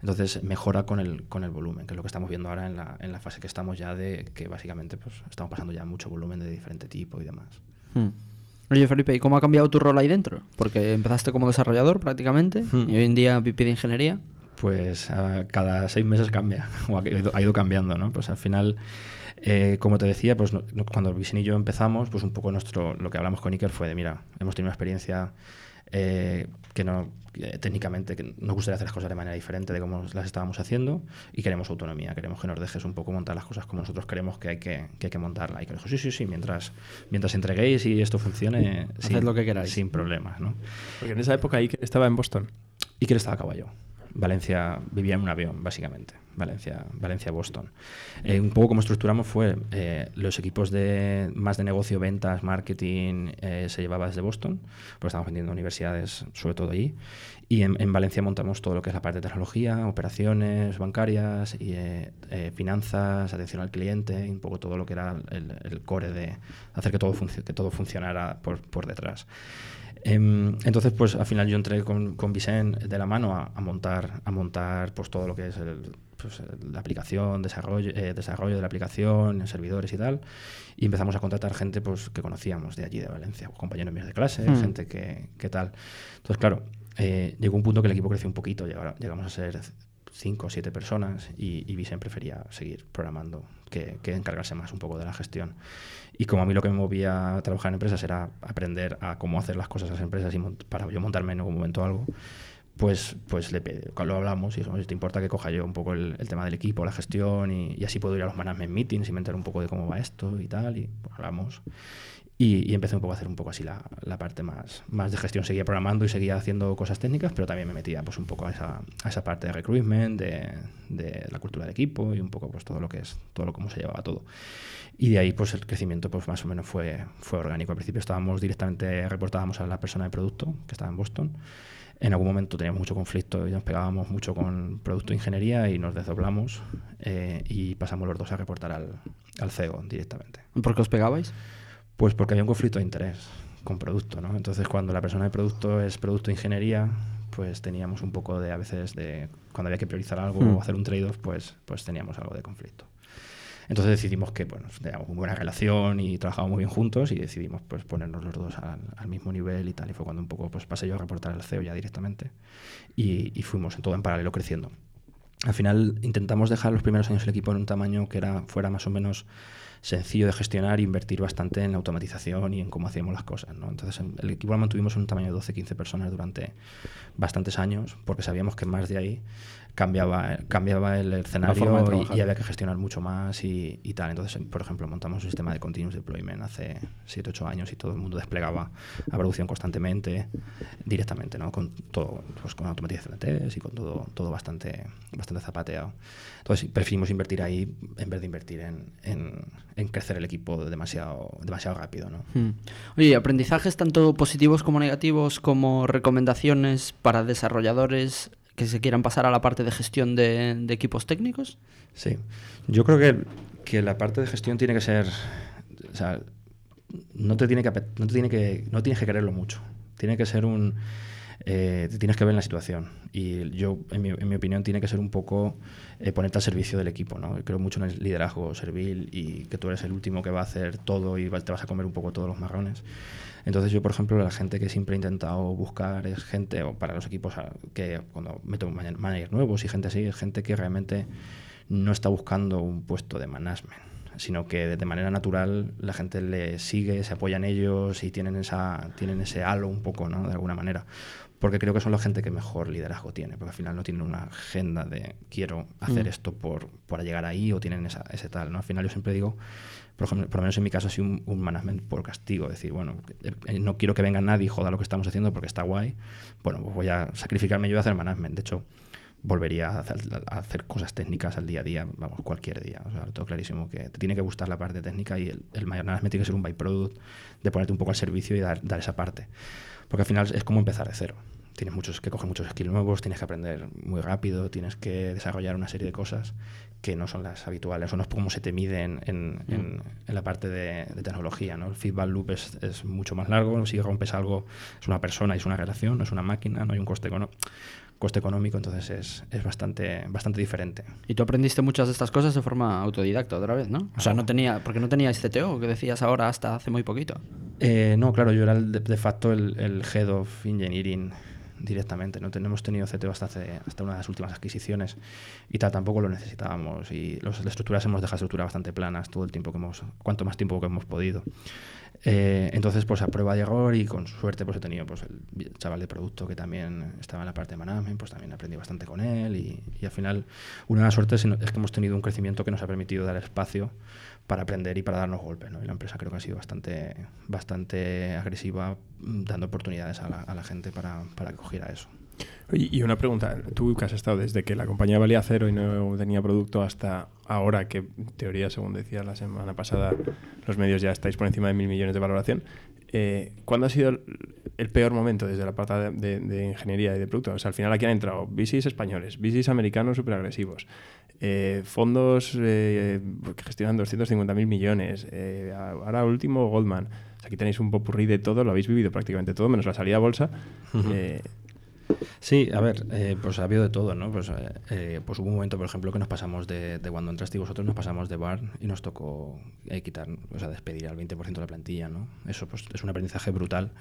Entonces mejora con el, con el volumen, que es lo que estamos viendo ahora en la, en la fase que estamos ya de que básicamente pues, estamos pasando ya mucho volumen de diferente tipo y demás. Hmm. Oye, Felipe, ¿y cómo ha cambiado tu rol ahí dentro? Porque empezaste como desarrollador prácticamente Hmm. y hoy en día VP de ingeniería. Pues cada seis meses cambia, o ha ido, ha ido cambiando, ¿no? Pues al final, eh, como te decía, pues no- no- cuando Visin y yo empezamos, pues un poco nuestro, lo que hablamos con Iker fue de, mira, hemos tenido una experiencia eh, que no, eh, técnicamente, que nos gustaría hacer las cosas de manera diferente de cómo las estábamos haciendo y queremos autonomía, queremos que nos dejes un poco montar las cosas como nosotros creemos que hay que, que, hay que montarla. Y que dijo, sí, sí, sí, mientras, mientras entreguéis y esto funcione, Haced lo que queráis. sin problemas, ¿no? Porque en esa época ahí estaba en Boston. Iker estaba a caballo. Valencia vivía en un avión, básicamente. Valencia, Valencia Boston. Eh, un poco como estructuramos fue eh, los equipos de más de negocio, ventas, marketing, eh, se llevaba desde Boston, porque estamos vendiendo universidades, sobre todo allí. Y en, en Valencia montamos todo lo que es la parte de tecnología, operaciones bancarias, y, eh, finanzas, atención al cliente, y un poco todo lo que era el, core de hacer que todo, que todo funcionara por detrás. Em, entonces, pues al final yo entré con, con Vicent de la mano a, a montar, a montar pues todo lo que es el, pues, la aplicación, desarrollo, eh, desarrollo de la aplicación, servidores y tal. Y empezamos a contratar gente pues, que conocíamos de allí, de Valencia, compañeros míos de clase, Mm. gente que, que tal. Entonces, claro, eh, llegó un punto que el equipo creció un poquito, llegamos a ser cinco o siete personas y, y Vicent prefería seguir programando que, que encargarse más un poco de la gestión. Y como a mí lo que me movía a trabajar en empresas era aprender a cómo hacer las cosas en las empresas y para yo montarme en algún momento algo, pues, pues le lo hablamos y dijimos, "Oye, ¿te importa que coja yo un poco el, el tema del equipo, la gestión y, y así puedo ir a los management meetings y me entero un poco de cómo va esto y tal? Y pues, hablamos. Y, y empecé un poco a hacer un poco así la, la parte más, más de gestión. Seguía programando y seguía haciendo cosas técnicas, pero también me metía pues un poco a esa, a esa parte de recruitment, de, de la cultura del equipo y un poco pues todo lo que es, todo lo cómo se llevaba todo. Y de ahí pues el crecimiento pues más o menos fue, fue orgánico. Al principio estábamos directamente, reportábamos a la persona de producto que estaba en Boston. En algún momento teníamos mucho conflicto y nos pegábamos mucho con producto de ingeniería y nos desdoblamos eh, y pasamos los dos a reportar al, al CEO directamente. ¿Por qué os pegabais? Pues porque había un conflicto de interés con producto, ¿no? Entonces, cuando la persona de producto es producto de ingeniería, pues teníamos un poco de, a veces, de cuando había que priorizar algo Hmm. o hacer un trade-off, pues, pues teníamos algo de conflicto. Entonces decidimos que, bueno, teníamos muy buena relación y trabajábamos muy bien juntos y decidimos pues ponernos los dos al, al mismo nivel y tal. Y fue cuando un poco pues pasé yo a reportar al CEO ya directamente y, y fuimos en todo en paralelo creciendo. Al final intentamos dejar los primeros años el equipo en un tamaño que era, fuera más o menos sencillo de gestionar e invertir bastante en la automatización y en cómo hacíamos las cosas. ¿no? Entonces en- el equipo lo mantuvimos en un tamaño de 12-15 personas durante bastantes años porque sabíamos que más de ahí cambiaba, cambiaba el escenario y- había que gestionar mucho más y, y tal. Entonces, por ejemplo, montamos un sistema de continuous deployment hace 7-8 años y todo el mundo desplegaba a producción constantemente, directamente, ¿no? Con todo, pues con automatización de test y con todo, todo bastante, bastante zapateado. Entonces, preferimos invertir ahí en vez de invertir en, en- en crecer el equipo demasiado, demasiado rápido, ¿no? Hmm. Oye, aprendizajes tanto positivos como negativos, como recomendaciones para desarrolladores que se quieran pasar a la parte de gestión de, equipos técnicos. Sí, yo creo que, que la parte de gestión tiene que ser, o sea, no te tiene que, no te tiene que, no tienes que quererlo mucho. Tiene que ser un, eh, tienes que ver en la situación. Y yo, en mi, en mi opinión, tiene que ser un poco eh, ponerte al servicio del equipo, ¿no? Creo mucho en el liderazgo servil y que tú eres el último que va a hacer todo y te vas a comer un poco todos los marrones. Entonces yo, por ejemplo, la gente que siempre he intentado buscar es gente, o para los equipos a- que cuando meto man- managers nuevos y gente así, es gente que realmente no está buscando un puesto de management, sino que de manera natural la gente le sigue, se apoya en ellos y tienen, esa, tienen ese halo un poco, ¿no? De alguna manera. Porque creo que son la gente que mejor liderazgo tiene, porque al final no tienen una agenda de quiero hacer Mm. esto por, para llegar ahí o tienen esa, ese tal. ¿no? Al final yo siempre digo, por, ejemplo, por lo menos en mi caso, sido un, un management por castigo, decir, bueno, eh, no quiero que venga nadie y joda lo que estamos haciendo porque está guay, bueno, pues voy a sacrificarme yo a hacer management. De hecho, volvería a hacer, a hacer cosas técnicas al día a día, vamos, cualquier día. O sea, tengo clarísimo que te tiene que gustar la parte técnica y el, el management tiene que ser un byproduct de ponerte un poco al servicio y dar, dar esa parte. Porque al final es como empezar de cero. Tienes muchos que coger muchos skills nuevos, tienes que aprender muy rápido, tienes que desarrollar una serie de cosas que no son las habituales o no es como se te mide en, en, en, en la parte de, de, tecnología. ¿no? El feedback loop es, es, mucho más largo, si rompes algo es una persona es una relación, no es una máquina, no hay un coste económico coste económico, entonces es, es, bastante, bastante diferente. Y tú aprendiste muchas de estas cosas de forma autodidacta otra vez, ¿no? O sea, no tenía, porque no tenías CTO, que decías ahora hasta hace muy poquito. Eh, no, claro, yo era el, de, de, facto el, el, Head of Engineering directamente. No tenemos tenido CTO hasta, hace, hasta una de las últimas adquisiciones y tal, tampoco lo necesitábamos. Y los, las estructuras hemos dejado estructuras bastante planas todo el tiempo que hemos, cuanto más tiempo que hemos podido. Eh, entonces, pues a prueba de error y con suerte, pues he tenido pues el chaval de producto que también estaba en la parte de management, pues también aprendí bastante con él y, al final una de las suertes es que hemos tenido un crecimiento que nos ha permitido dar espacio para aprender y para darnos golpes, ¿no? Y la empresa creo que ha sido bastante, bastante agresiva dando oportunidades a la, a la gente para, para que cogiera eso. Y una pregunta, tú que has estado desde que la compañía valía cero y no tenía producto hasta ahora que, en teoría, según decía la semana pasada, los medios ya estáis por encima de mil millones de valoración, eh, ¿cuándo ha sido el, el, peor momento desde la parte de, de, de, ingeniería y de producto? O sea, al final aquí han entrado VCs españoles, VCs americanos súper agresivos, eh, fondos eh, que gestionan 250.000 millones, eh, ahora último Goldman. O sea, aquí tenéis un popurrí de todo, lo habéis vivido prácticamente todo, menos la salida a bolsa. Uh -huh. Sí, a ver, eh, pues ha habido de todo, ¿no? Pues, eh, pues hubo un momento, por ejemplo, que nos pasamos de, de cuando entraste vosotros, nos pasamos de bar y nos tocó eh, quitar, o sea, despedir al 20% de la plantilla, ¿no? Eso pues, es un aprendizaje brutal.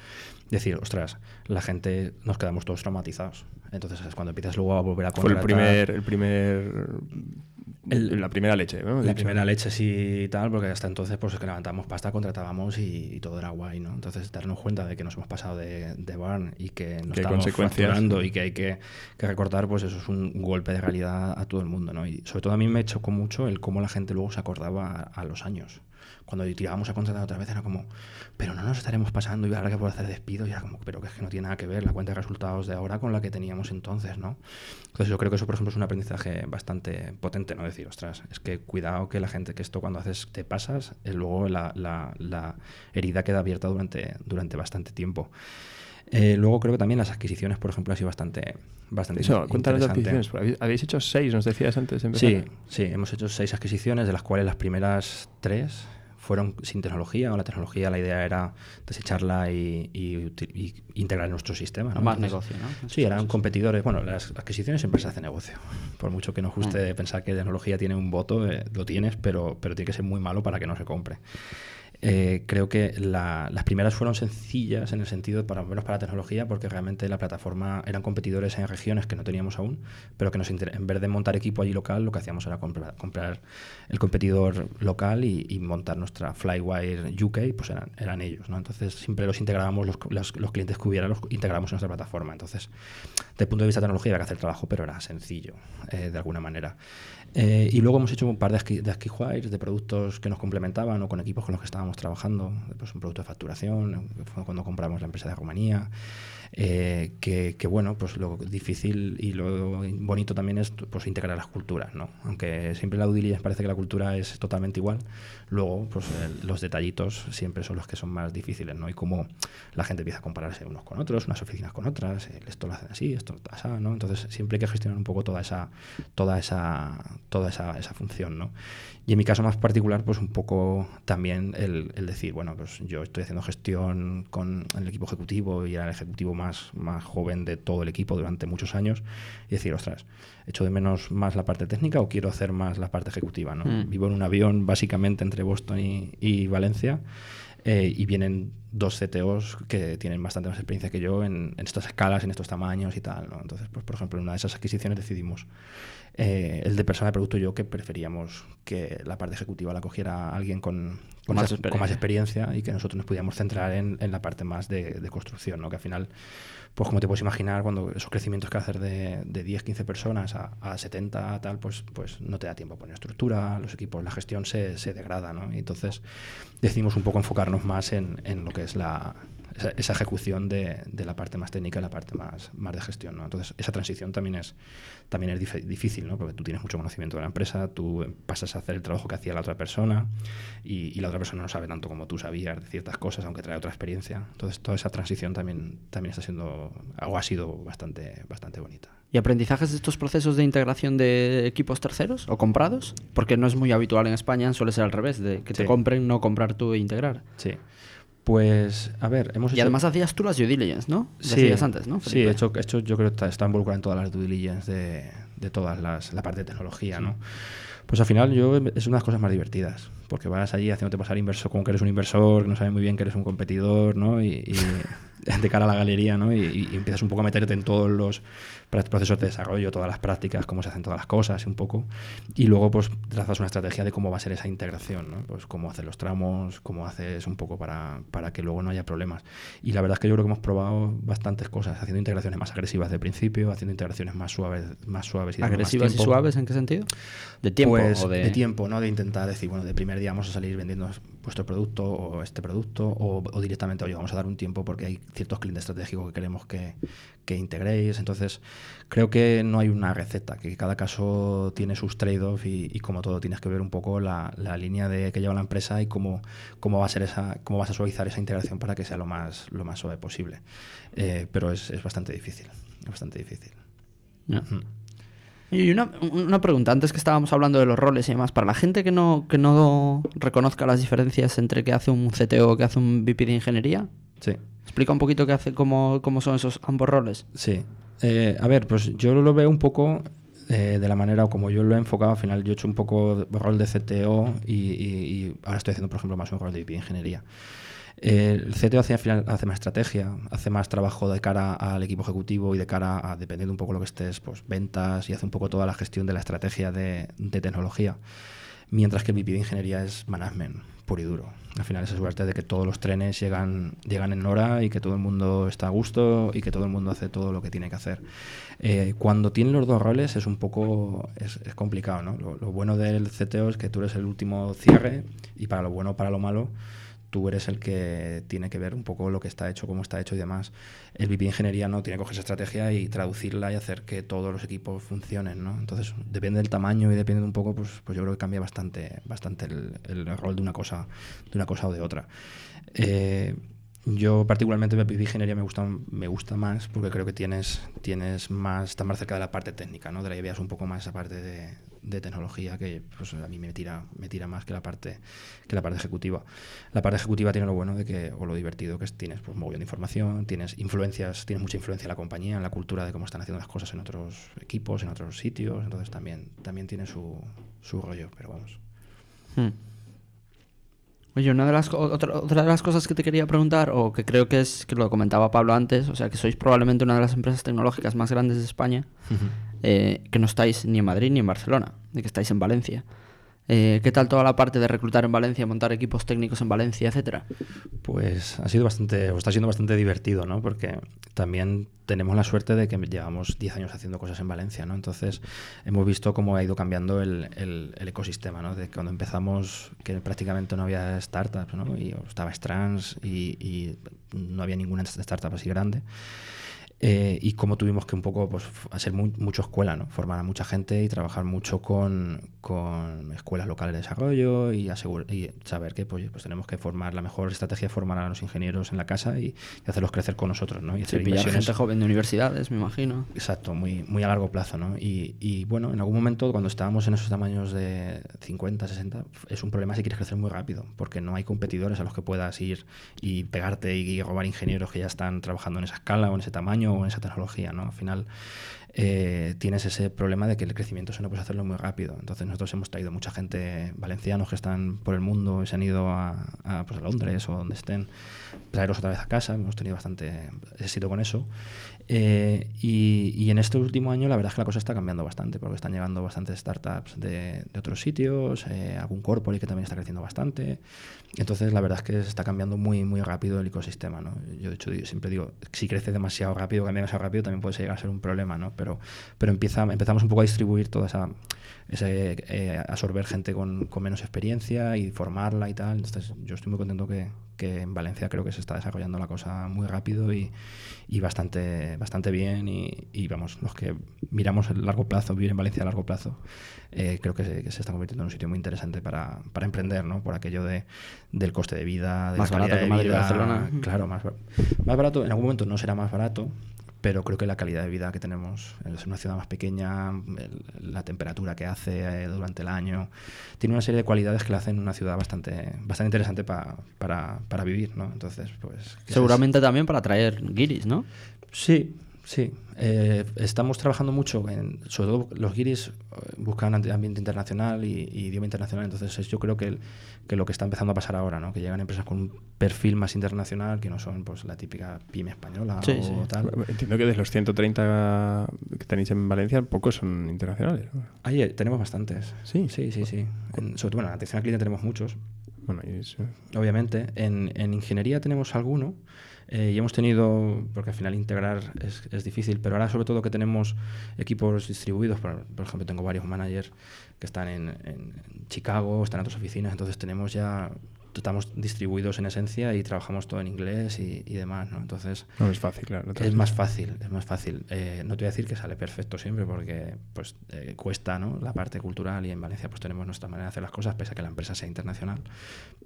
Decir, ostras, la gente nos quedamos todos traumatizados. Entonces, cuando empiezas luego a volver a contratar... Fue el primer... El primer... El, la primera leche, ¿no? La primera leche, sí, y tal, porque hasta entonces, pues que levantamos pasta, contratábamos y, y, todo era guay, ¿no? Entonces, darnos cuenta de que nos hemos pasado de, de barn y que nos estamos facturando y que hay que, que, recortar, pues eso es un golpe de realidad a todo el mundo, ¿no? Y sobre todo a mí me chocó mucho el cómo la gente luego se acordaba a, a los años. Cuando tirábamos a contratar otra vez era como, pero no nos estaremos pasando y ahora que puedo hacer despido, y era como, pero que es que no tiene nada que ver la cuenta de resultados de ahora con la que teníamos entonces, ¿no? Entonces yo creo que eso, por ejemplo, es un aprendizaje bastante potente, ¿no? Decir, ostras, es que cuidado que la gente que esto cuando haces te pasas, eh, luego la, la, la, herida queda abierta durante, durante bastante tiempo. Eh, luego creo que también las adquisiciones, por ejemplo, ha sido bastante, bastante Eso, cuéntanos las adquisiciones. Habéis hecho seis, nos decías antes de empezar. Sí, sí, hemos hecho seis adquisiciones, de las cuales las primeras tres fueron sin tecnología, o la tecnología la idea era desecharla y, y, y integrar en nuestro sistema. ¿no? Más Entonces, negocio, ¿no? Sí, eran competidores. Bueno, las adquisiciones siempre se hace negocio. Por mucho que nos guste mm. pensar que tecnología tiene un voto, eh, lo tienes, pero, pero tiene que ser muy malo para que no se compre. Eh, creo que la, las primeras fueron sencillas en el sentido, para menos para la tecnología, porque realmente la plataforma eran competidores en regiones que no teníamos aún, pero que nos en vez de montar equipo allí local, lo que hacíamos era comprar, comprar el competidor local y, y, montar nuestra Flywire UK, pues eran, eran ellos. ¿no? Entonces siempre los integrábamos, los, los, los, clientes que hubiera, los integramos en nuestra plataforma. Entonces, desde el punto de vista de tecnología, había que hacer trabajo, pero era sencillo, eh, de alguna manera. Eh, y luego hemos hecho un par de, de adquisiciones de productos que nos complementaban o con equipos con los que estábamos trabajando, pues un producto de facturación, cuando compramos la empresa de Rumanía, eh, que, que, bueno, pues lo difícil y lo bonito también es pues integrar las culturas, ¿no? Aunque siempre la due parece que la cultura es totalmente igual, luego pues el, los detallitos siempre son los que son más difíciles, ¿no? Y cómo la gente empieza a compararse unos con otros, unas oficinas con otras, esto lo hacen así, esto así, ¿no? Entonces siempre hay que gestionar un poco toda esa, toda esa, toda esa, esa función, ¿no? Y en mi caso más particular, pues un poco también el, el, decir, bueno, pues yo estoy haciendo gestión con el equipo ejecutivo y era el ejecutivo más, más joven de todo el equipo durante muchos años y decir, ostras, ¿echo de menos más la parte técnica o quiero hacer más la parte ejecutiva? ¿no? Mm. Vivo en un avión básicamente entre Boston y, y Valencia eh, y vienen dos CTOs que tienen bastante más experiencia que yo en, en, estas escalas, en estos tamaños y tal. ¿no? Entonces, pues, por ejemplo, en una de esas adquisiciones decidimos eh, el de persona de producto yo que preferíamos que la parte ejecutiva la cogiera alguien con, con, Más esa- con más experiencia. experiencia y que nosotros nos pudiéramos centrar en, en la parte más de, de construcción, ¿no? que al final, pues como te puedes imaginar, cuando esos crecimientos que hacer de, de 10, 15 personas a, a 70, tal, pues, pues no te da tiempo a poner estructura, los equipos, la gestión se, se degrada. ¿no? Y entonces decidimos un poco enfocarnos más en, en lo que es la, esa, esa ejecución de, de la parte más técnica y la parte más, más de gestión. ¿no? Entonces, esa transición también es, también es dif- difícil, ¿no? porque tú tienes mucho conocimiento de la empresa, tú pasas a hacer el trabajo que hacía la otra persona y, y la otra persona no sabe tanto como tú sabías de ciertas cosas, aunque trae otra experiencia. Entonces, toda esa transición también, también está siendo, o ha sido bastante, bastante bonita. ¿Y aprendizajes de estos procesos de integración de equipos terceros o comprados? Porque no es muy habitual en España, suele ser al revés, de que te compren, no comprar tú e integrar. Sí. Pues, a ver, hemos Y hecho- además hacías tú las due diligence, ¿no? Sí, Decías antes, ¿no? Sí, Felipe? hecho, hecho yo creo que está, está involucrado en todas las due diligence de, de todas las, la parte de tecnología, ¿no? Pues al final yo es una de las cosas más divertidas, porque vas allí haciéndote pasar inversor como que eres un inversor, que no sabes muy bien que eres un competidor, ¿no? Y, y de cara a la galería, ¿no? Y, y empiezas un poco a meterte en todos los procesos de desarrollo, todas las prácticas, cómo se hacen todas las cosas, un poco. Y luego pues trazas una estrategia de cómo va a ser esa integración, ¿no? Pues cómo hacer los tramos, cómo haces un poco para, para que luego no haya problemas. Y la verdad es que yo creo que hemos probado bastantes cosas, haciendo integraciones más agresivas de principio, haciendo integraciones más suaves, más suaves y ¿Agresivas y suaves en qué sentido? ¿De tiempo Pues, o de...? tiempo, ¿no? De intentar decir, bueno, de primer día vamos a salir vendiendo vuestro producto o este producto, o, o directamente, oye, vamos a dar un tiempo porque hay ciertos clientes estratégicos que queremos que, que integréis. Entonces, creo que no hay una receta, que cada caso tiene sus trade-offs y, y como todo tienes que ver un poco la, la línea de que lleva la empresa y cómo, cómo va a ser esa, cómo vas a suavizar esa integración para que sea lo más, lo más suave posible. Eh, pero es, es bastante difícil, bastante difícil. Y una, una pregunta, antes que estábamos hablando de los roles y demás, para la gente que no, que no reconozca las diferencias entre qué hace un CTO o qué hace un VP de ingeniería, Sí. explica un poquito qué hace, cómo, cómo son esos ambos roles. Sí. Eh, a ver, pues yo lo veo un poco eh, de la manera como yo lo he enfocado. Al final yo he hecho un poco de rol de CTO y, y- y ahora estoy haciendo, por ejemplo, más un rol de VP de ingeniería. El CTO hace, más estrategia, hace más trabajo de cara al equipo ejecutivo y de cara a, dependiendo un poco lo que estés, pues ventas y hace un poco toda la gestión de la estrategia de, tecnología. Mientras que el VP de ingeniería es management, puro y duro. Al final es asegurarte de que todos los trenes llegan, llegan en hora y que todo el mundo está a gusto y que todo el mundo hace todo lo que tiene que hacer. Eh, cuando tienen los dos roles es un poco es, complicado, ¿no? Lo, bueno del CTO es que tú eres el último cierre y para lo bueno para lo malo tú eres el que tiene que ver un poco lo que está hecho, cómo está hecho y demás. El VP ingeniería no tiene que coger esa estrategia y traducirla y hacer que todos los equipos funcionen, ¿no? Entonces, depende del tamaño y depende de un poco, pues, pues yo creo que cambia bastante, bastante el, el rol de una cosa, de una cosa o de otra. Eh, yo particularmente ingeniería me gusta, me gusta más porque creo que tienes, tienes más, estás más cerca de la parte técnica, ¿no? De la ideas un poco más esa parte de, de tecnología que pues, a mí me tira, me tira más que la parte que la parte ejecutiva. La parte ejecutiva tiene lo bueno de que, o lo divertido que es, tienes pues mogollón de información, tienes influencias, tienes mucha influencia en la compañía, en la cultura de cómo están haciendo las cosas en otros equipos, en otros sitios, entonces también, también tiene su, su rollo, pero vamos. Hmm. Oye, una de las, otra de las cosas que te quería preguntar, o que creo que es, que lo comentaba Pablo antes, o sea, que sois probablemente una de las empresas tecnológicas más grandes de España, eh, que no estáis ni en Madrid ni en Barcelona, de que estáis en Valencia. Eh, ¿Qué tal toda la parte de reclutar en Valencia, montar equipos técnicos en Valencia, etcétera? Pues ha sido bastante, o está siendo bastante divertido, ¿no? Porque también tenemos la suerte de que llevamos 10 años haciendo cosas en Valencia, ¿no? Entonces hemos visto cómo ha ido cambiando el, el- el ecosistema, ¿no? De cuando empezamos, que prácticamente no había startups, ¿no? Y estaba Strands y, y no había ninguna startup así grande. Eh, y cómo tuvimos que un poco pues, hacer mu- mucho escuela, ¿no? formar a mucha gente y trabajar mucho con, con escuelas locales de desarrollo y, asegur- y saber que pues, pues tenemos que formar, la mejor estrategia es formar a los ingenieros en la casa y, y hacerlos crecer con nosotros ¿no? y Sí, hacer pillar inversiones. gente joven de universidades, me imagino. Exacto, muy, muy a largo plazo, ¿no? Y, y, bueno, en algún momento cuando estábamos en esos tamaños de 50, 60, es un problema si quieres crecer muy rápido, porque no hay competidores a los que puedas ir y pegarte y, robar ingenieros que ya están trabajando en esa escala o en ese tamaño en esa tecnología, ¿no? Al final eh, tienes ese problema de que el crecimiento se no puede hacerlo muy rápido. Entonces nosotros hemos traído mucha gente, valencianos que están por el mundo y se han ido a, a, pues a Londres o donde estén, traerlos otra vez a casa. Hemos tenido bastante éxito con eso. Eh, y, y, en este último año la verdad es que la cosa está cambiando bastante, porque están llegando bastantes startups de, de otros sitios, eh, algún corporate que también está creciendo bastante. Entonces la verdad es que se está cambiando muy, muy rápido el ecosistema. ¿no? Yo de hecho siempre digo, si crece demasiado rápido, cambia demasiado rápido, también puede llegar a ser un problema, ¿no? pero, pero empieza, empezamos un poco a distribuir toda esa, ese, eh, absorber gente con, con, menos experiencia y formarla y tal. Entonces yo estoy muy contento que, que en Valencia creo que se está desarrollando la cosa muy rápido y, y bastante, bastante bien y, y, vamos, los que miramos el largo plazo, vivir en Valencia a largo plazo, eh, creo que se, que se, está convirtiendo en un sitio muy interesante para, para emprender, ¿no? Por aquello de, del coste de vida, de más la barato que Madrid vida, Barcelona. Claro, más, más barato, en algún momento no será más barato, pero creo que la calidad de vida que tenemos, es una ciudad más pequeña, el, la temperatura que hace eh, durante el año, tiene una serie de cualidades que la hacen una ciudad bastante, bastante interesante pa, para, para vivir, ¿no? Entonces, pues... Seguramente es... también para atraer guiris, ¿no? Sí, sí. Eh, estamos trabajando mucho, en, sobre todo los guiris buscan ambiente internacional y, y idioma internacional, entonces yo creo que, el, que, lo que está empezando a pasar ahora, ¿no? que llegan empresas con un perfil más internacional, que no son pues la típica pyme española sí, o sí. tal. Entiendo que de los 130 que tenéis en Valencia, pocos son internacionales. ¿no? Ahí tenemos bastantes. Sí, sí, sí. sí. En, sobre todo bueno, en atención al cliente tenemos muchos. Bueno, y eso. Obviamente. En, en ingeniería tenemos alguno. Eh, y hemos tenido, porque al final integrar es, es, difícil, pero ahora sobre todo que tenemos equipos distribuidos, por, por ejemplo tengo varios managers que están en, en, Chicago, están en otras oficinas, entonces tenemos ya, estamos distribuidos en esencia y trabajamos todo en inglés y, y demás, ¿no? Entonces... No es fácil, claro. No es más fácil, es más fácil. Eh, no te voy a decir que sale perfecto siempre porque pues eh, cuesta, ¿no? La parte cultural y en Valencia pues tenemos nuestra manera de hacer las cosas pese a que la empresa sea internacional.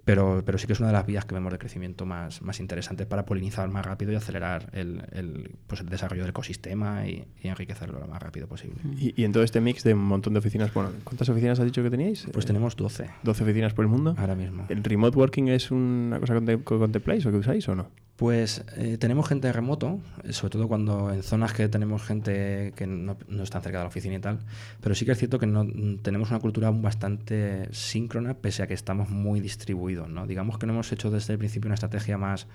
Pero, pero sí que es una de las vías que vemos de crecimiento más, más interesantes para polinizar más rápido y acelerar el, el, pues el desarrollo del ecosistema y, y, enriquecerlo lo más rápido posible. ¿Y, ¿Y, en todo este mix de un montón de oficinas, bueno, ¿cuántas oficinas has dicho que teníais? Pues eh, tenemos 12. 12 oficinas por el mundo. Ahora mismo. ¿El remote working es una cosa que contempláis o que usáis o no? Pues eh, tenemos gente remoto, sobre todo cuando en zonas que tenemos gente que no, no, está cerca de la oficina y tal, pero sí que es cierto que no, tenemos una cultura bastante síncrona pese a que estamos muy distribuidos. ¿no? Digamos que no hemos hecho desde el principio una estrategia más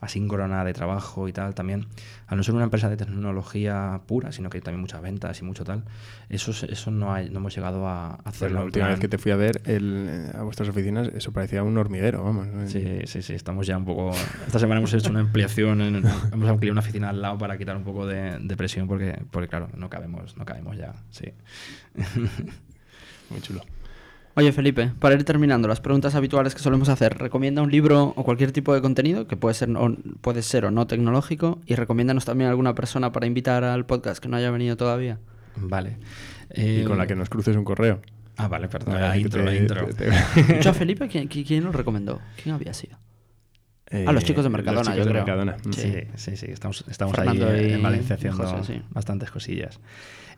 asíncrona de trabajo y tal. También, al no ser una empresa de tecnología pura, sino que hay también muchas ventas y mucho tal, eso, eso no, hay, no hemos llegado a hacerlo. Pues la última vez que te fui a ver el, a vuestras oficinas, eso parecía un hormiguero, vamos. Sí, sí, sí, estamos ya un poco... Esta semana hemos hecho una ampliación, en, hemos ampliado una oficina al lado para quitar un poco de, de, presión porque, porque claro, no cabemos, no cabemos ya, sí. Muy chulo. Oye Felipe, para ir terminando, las preguntas habituales que solemos hacer, recomienda un libro o cualquier tipo de contenido que puede ser o, puede ser o no tecnológico y recomiéndanos también alguna persona para invitar al podcast que no haya venido todavía. Vale. Eh, y con la que nos cruces un correo. Ah, vale, perdón. La intro, la intro. Te, te... Yo a Felipe, ¿quién, ¿quién lo recomendó? ¿Quién había sido? Eh, a los chicos de Mercadona, chicos yo de creo. Mercadona. Sí, sí, sí. Estamos, estamos ahí y en Valencia haciendo José, sí. bastantes cosillas.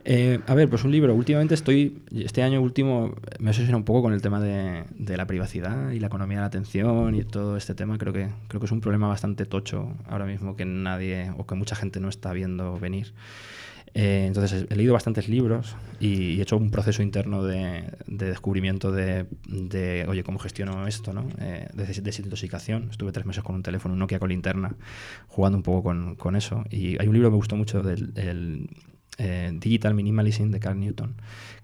Eh, a ver, pues un libro. Últimamente estoy, este año último me obsesiona un poco con el tema de, de, la privacidad y la economía de la atención y todo este tema. Creo que, creo que es un problema bastante tocho ahora mismo que nadie o que mucha gente no está viendo venir. Eh, entonces he leído bastantes libros y, he hecho un proceso interno de, de descubrimiento de, oye, cómo gestiono esto, ¿no? Eh, de desintoxicación. Estuve tres meses con un teléfono, un Nokia con linterna, jugando un poco con, eso. Y hay un libro que me gustó mucho del eh, Digital Minimalism de Carl Newton,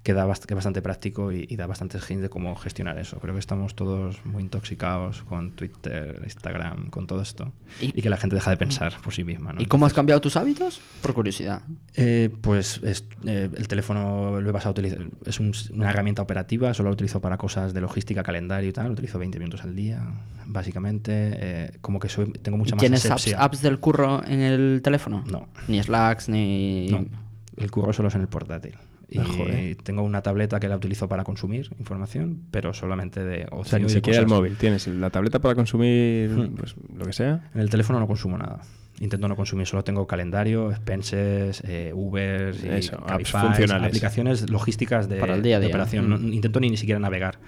que, da bast que es bastante práctico y, y, da bastantes hints de cómo gestionar eso. Creo que estamos todos muy intoxicados con Twitter, Instagram, con todo esto. Y, y que la gente deja de pensar por sí misma. ¿no? ¿Y cómo has cambiado tus hábitos? Por curiosidad. Eh, pues es, eh, el teléfono lo he pasado a utilizar. Es un, una herramienta operativa, solo lo utilizo para cosas de logística, calendario y tal. Lo utilizo 20 minutos al día, básicamente. Eh, como que soy, tengo mucha más ¿Tienes apps, apps, del curro en el teléfono? No. Ni Slacks, ni. No. El curro solo es en el portátil. Y Joder. tengo una tableta que la utilizo para consumir información, pero solamente de ocio. O sea, ni siquiera el móvil. Tienes la tableta para consumir hmm. pues, lo que sea. En el teléfono no consumo nada. Intento no consumir, solo tengo calendario, expenses, eh, Ubers, y Eso, apps funcionales. aplicaciones logísticas de, Para el día a de operación. Mm. No- intento ni, ni siquiera navegar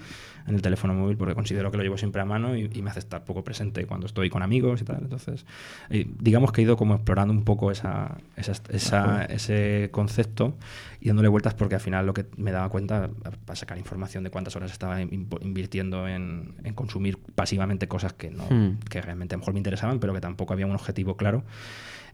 en el teléfono móvil porque considero que lo llevo siempre a mano y, y me hace estar poco presente cuando estoy con amigos y tal. Entonces, eh, digamos que he ido como explorando un poco esa, esa- esa- ese concepto y dándole vueltas porque al final lo que me daba cuenta para sacar información de cuántas horas estaba in- invirtiendo en, en consumir pasivamente cosas que no Hmm. que realmente a lo mejor me interesaban pero que tampoco había un objetivo claro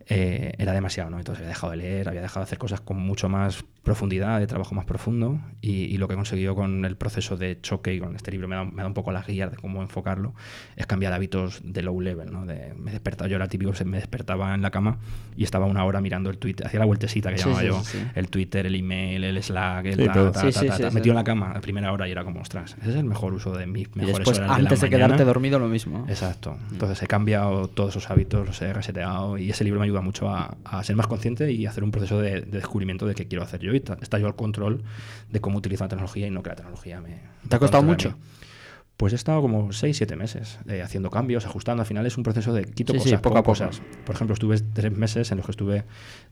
eh, era demasiado, ¿no? Entonces había dejado de leer, había dejado de hacer cosas con mucho más profundidad, de trabajo más profundo, y, y lo que he conseguido con el proceso de choque y con este libro me da, me da un poco las guías de cómo enfocarlo, es cambiar hábitos de low level, ¿no? De, me despertaba, yo era típico, se- me despertaba en la cama y estaba una hora mirando el Twitter, hacía la vueltecita que Sí, llamaba sí, yo, sí, sí. el Twitter, el email, el Slack, el ta, ta, ta, metido en la cama a primera hora y era como, ostras, ese es el mejor uso de mis Y después, horas de la antes de, quedarte dormido, lo mismo. Exacto. Entonces he cambiado todos esos hábitos, los he reseteado y ese libro me ayuda mucho a, a ser más consciente y hacer un proceso de, de descubrimiento de qué quiero hacer yo y estar yo al control de cómo utilizo la tecnología y no que la tecnología me... ¿Te ha costado mucho? Pues he estado como 6, 7 meses eh, haciendo cambios, ajustando. Al final es un proceso de quito Sí, sí, cosas, poco a pongo poco. cosas. Por ejemplo, estuve tres meses en los que estuve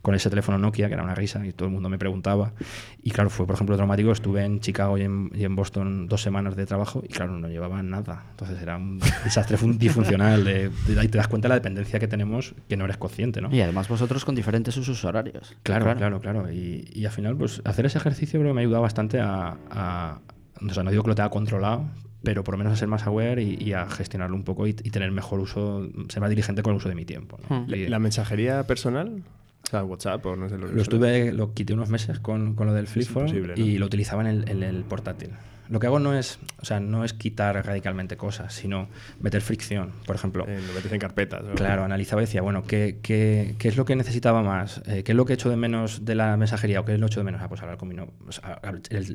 con ese teléfono Nokia, que era una risa, y todo el mundo me preguntaba. Y claro, fue, por ejemplo, traumático. Estuve en Chicago y en, y en Boston dos semanas de trabajo y claro, no llevaba nada. Entonces era un desastre fun- disfuncional. De, de ahí te das cuenta de la dependencia que tenemos que no eres consciente, ¿no? Y además vosotros con diferentes usos horarios. Claro, claro, claro. Y, y al final, pues hacer ese ejercicio creo que me ha ayudado bastante a, a- O sea, no digo que lo tenga controlado, pero por lo menos a ser más aware y, y a gestionarlo un poco y, y tener mejor uso, ser más diligente con el uso de mi tiempo. ¿no? Hmm. Y- ¿La mensajería personal? O sea, WhatsApp o no sé lo que lo sea. estuve, lo quité unos meses con, con lo del flip phone ¿no? y lo utilizaba en el, en el portátil. Lo que hago no es, o sea, no es quitar radicalmente cosas, sino meter fricción. Por ejemplo, Eh, lo metes en carpetas. ¿no? Claro, analizaba y decía, bueno, ¿qué, qué, qué es lo que necesitaba más? Eh, ¿Qué es lo que he hecho de menos de la mensajería o qué es lo que he hecho de menos? Ah, pues hablar con mi no- o sea,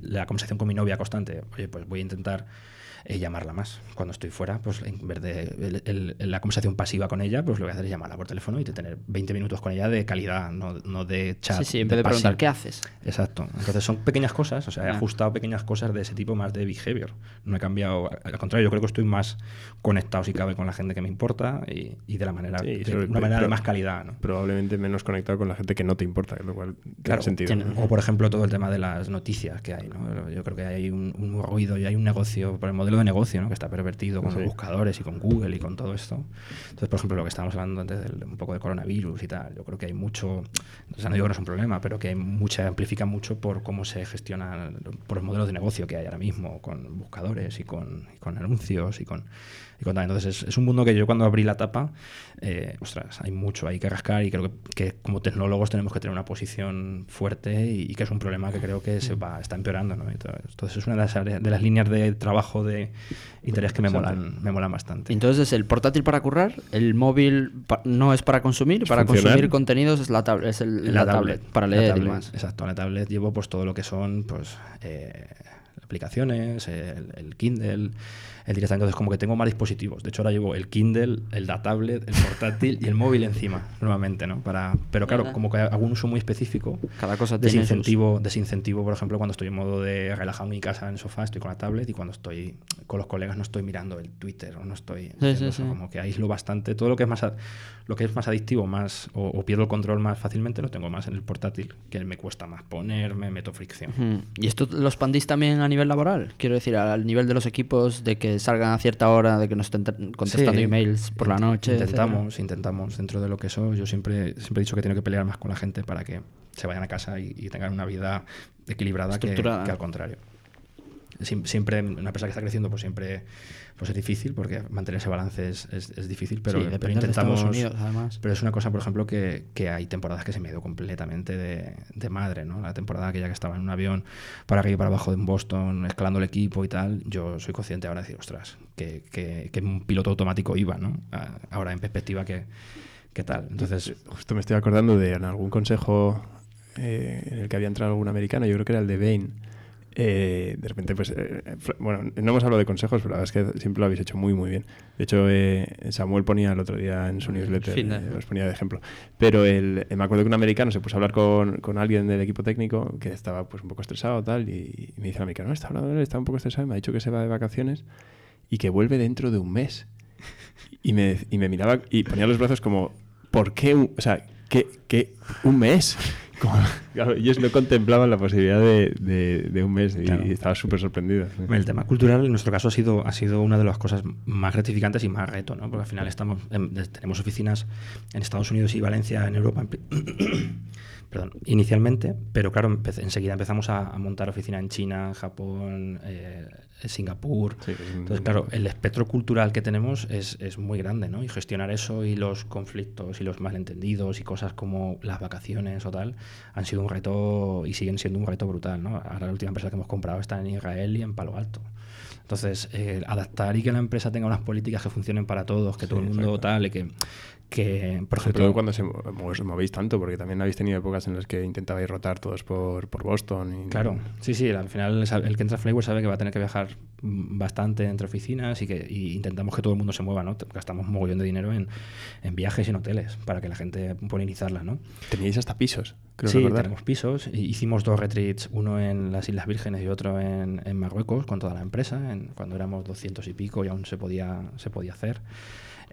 la conversación con mi novia constante. Oye, pues voy a intentar eh, llamarla más. Cuando estoy fuera, pues en vez de el- el- la conversación pasiva con ella, pues lo que voy a hacer es llamarla por teléfono y tener 20 minutos con ella de calidad, no, no de chat. Sí, sí, en vez de pasivo. preguntar, ¿qué haces? Exacto. Entonces son pequeñas cosas, o sea, he Ah. ajustado pequeñas cosas de ese tipo más de behavior. No he cambiado, al contrario, yo creo que estoy más conectado si cabe con la gente que me importa y, y de la manera, Sí, de sobre- una manera de más calidad, ¿no? Probablemente menos conectado con la gente que no te importa, lo cual tiene Claro, sentido. tiene- ¿no? O por ejemplo todo el tema de las noticias que hay, ¿no? Yo creo que hay un, un ruido y hay un negocio, por el modelo de negocio, ¿no? Que está pervertido con Sí. los buscadores y con Google y con todo esto. Entonces, por ejemplo, lo que estábamos hablando antes del, un poco de coronavirus y tal, yo creo que hay mucho, o sea, no digo que no es un problema, pero que hay mucha, amplifica mucho por cómo se gestiona, por el modelo de negocio que hay ahora mismo, con buscadores y con, y con anuncios y con, y con tal. Entonces, es, es un mundo que yo cuando abrí la tapa, eh, ostras, hay mucho ahí que rascar y creo que, que como tecnólogos tenemos que tener una posición fuerte y, y que es un problema que creo que se va, está empeorando. ¿no? Entonces, es una de las, áreas- de las líneas de trabajo de interés que me molan, me molan bastante. Entonces, el portátil para currar, el móvil pa- no es para consumir, para consumir contenidos es la, tab- es el- la, tablet, para la leer y demás. Exacto, en la tablet llevo pues todo lo que son pues eh, aplicaciones, el, el Kindle, el directamente. Entonces como que tengo más dispositivos. De hecho ahora llevo el Kindle, el la tablet, el portátil y el móvil encima, nuevamente, ¿no? Para, pero claro, como que hago un uso muy específico. Cada cosa tiene sus- Desincentivo, desincentivo, por ejemplo, cuando estoy en modo de relajado en mi casa en el sofá, estoy con la tablet y cuando estoy con los colegas no estoy mirando el Twitter o no estoy Sí, sí, eso, sí. como que aíslo bastante. Todo lo que es más lo que es más adictivo, más o, o pierdo el control más fácilmente, lo tengo más en el portátil, que me cuesta más ponerme, meto fricción. ¿Y esto lo expandís también a nivel laboral? Quiero decir, al nivel de los equipos, de que salgan a cierta hora, de que no estén contestando Sí, emails por la noche. etcétera. Intentamos, intentamos dentro de lo que soy. Yo siempre, siempre he dicho que tengo que pelear más con la gente para que se vayan a casa y, y tengan una vida equilibrada que, al contrario. Siem- Siempre, una empresa que está creciendo, pues siempre pues es difícil, porque mantener ese balance es, es- es difícil, pero, Sí, pero depender de Estados intentamos. Unidos, además. Pero es una cosa, por ejemplo, que, que hay temporadas que se me ha ido completamente de, de madre, ¿no? La temporada que ya que estaba en un avión para arriba y para abajo de un Boston, escalando el equipo y tal, yo soy consciente ahora de decir, ostras, que, que, que un piloto automático iba, ¿no? Ahora en perspectiva, que ¿qué tal? Entonces, Justo me estoy acordando de en algún consejo eh, en el que había entrado algún americano, yo creo que era el de Bain. Eh, de repente, pues, eh, bueno, no hemos hablado de consejos, pero la verdad es que siempre lo habéis hecho muy, muy bien. De hecho, eh, Samuel ponía el otro día en su newsletter, fin de- eh, ponía de ejemplo. Pero el, eh, me acuerdo que un americano se puso a hablar con, con alguien del equipo técnico que estaba pues un poco estresado tal, y, y me dice el americano, "No, está hablando, está un poco estresado, y me ha dicho que se va de vacaciones y que vuelve dentro de un mes. Y me, y me miraba y ponía los brazos como, ¿por qué? o sea, ¿qué, qué- un mes? Claro, ellos no contemplaban la posibilidad de, de- de un mes y, Claro. y estaba súper sorprendido. El tema cultural en nuestro caso ha sido, ha sido una de las cosas más gratificantes y más reto, ¿no? Porque al final estamos, em, tenemos oficinas en Estados Unidos y Valencia, en Europa, en perdón, inicialmente, pero claro, empe- enseguida empezamos a, a montar oficina en China, Japón, eh, Singapur. Sí, Entonces, claro, el espectro cultural que tenemos es, es muy grande, ¿no? Y gestionar eso y los conflictos y los malentendidos y cosas como las vacaciones o tal han sido un reto y siguen siendo un reto brutal, ¿no? Ahora la última empresa que hemos comprado está en Israel y en Palo Alto. Entonces, eh, adaptar y que la empresa tenga unas políticas que funcionen para todos, que todo el mundo tal, y que, que por Sobre ejemplo, todo cuando se os movéis tanto, porque también habéis tenido épocas en las que intentabais rotar todos por, por Boston. Y, Claro, sí, sí, al final el que entra a Flyware sabe que va a tener que viajar mm, bastante entre oficinas y que y intentamos que todo el mundo se mueva, ¿no? Gastamos un mogollón de dinero en, en viajes y en hoteles para que la gente polinizarla, ¿no? Teníais hasta pisos, creo sí, recordar. tenemos pisos. Hicimos dos retreats, uno en las Islas Vírgenes y otro en, en Marruecos con toda la empresa, en- cuando éramos 200 y pico y aún se podía, se podía hacer.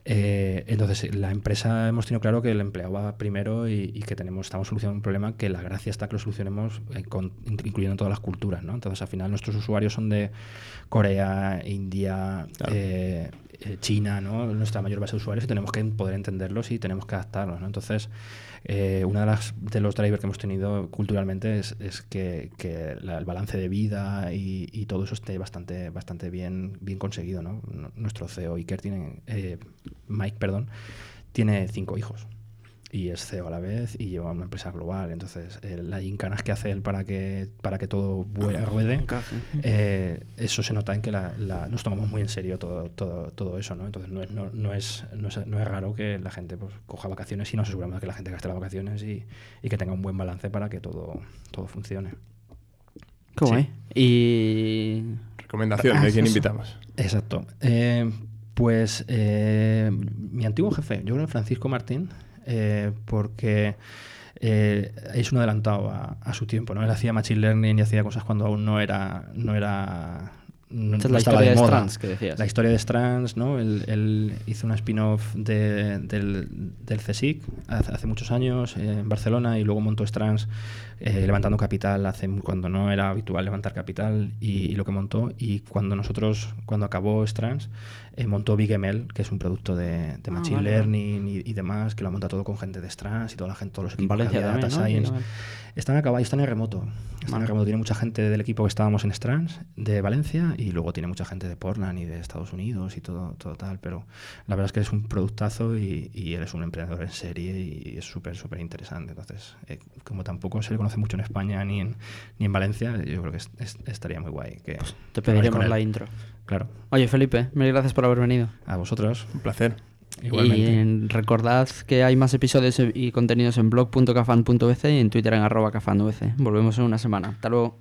Eh, entonces, la empresa hemos tenido claro que el empleado va primero y, y que tenemos, estamos solucionando un problema que la gracia está que lo solucionemos eh, con- incluyendo todas las culturas. ¿no? Entonces, al final, nuestros usuarios son de Corea, India, Claro. eh, eh, China, ¿no? nuestra mayor base de usuarios y tenemos que poder entenderlos y tenemos que adaptarlos. Entonces, eh, una de las de los drivers que hemos tenido culturalmente es, que, la- el balance de vida y, todo eso esté bastante bastante bien bien conseguido nuestro CEO Iker tiene eh, Mike perdón tiene cinco hijos y es CEO a la vez y lleva una empresa global entonces eh, las gincanas que hace él para que para que todo vue- ruede eh, eso se nota en que la, la- nos tomamos muy en serio todo, todo, todo eso, ¿no? Entonces no es, no, no es, no, es, no es raro que la gente pues, coja vacaciones y nos aseguramos de que la gente gaste las vacaciones y, y que tenga un buen balance para que todo, todo funcione. Qué Sí. guay. Y. Recomendación, Ah, ¿de quién invitamos? Exacto. Eh, pues eh, mi antiguo jefe, yo creo que Francisco Martín, eh, porque eh, es un adelantado a, a su tiempo, ¿no? Él hacía machine learning y hacía cosas cuando aún no era, no era, no, Esta es la estaba historia de moda. Strands que decías. La historia de Strands, ¿no? Él, él hizo una spin-off de- del, del CSIC hace, hace muchos años eh, en Barcelona y luego montó Strands eh, levantando capital hace cuando no era habitual levantar capital y, y lo que montó y cuando nosotros cuando acabó Strands eh, montó BigML que es un producto de, de Ah, machine vale, vale. learning y, y demás que lo monta todo con gente de Strands y toda la gente todos los equipos Valencia también, Data ¿no? Science Vale. están acá, están en remoto. Están Vale. en remoto. Tiene mucha gente del equipo que estábamos en Strands, de Valencia, y luego tiene mucha gente de Portland y de Estados Unidos y todo, todo tal. Pero la verdad es que es un productazo y, y él es un emprendedor en serie y es súper, súper interesante. Entonces, eh, como tampoco se le conoce mucho en España ni en, ni en Valencia, yo creo que es- es- estaría muy guay. Que, Te que habléis pediremos la intro. Claro, Oye, Felipe, mil gracias por haber venido. a vosotros. Un placer. Igualmente. Y recordad que hay más episodios y contenidos en blog.cafan.vc y en Twitter en arroba cafanvc. Volvemos en una semana. Hasta luego.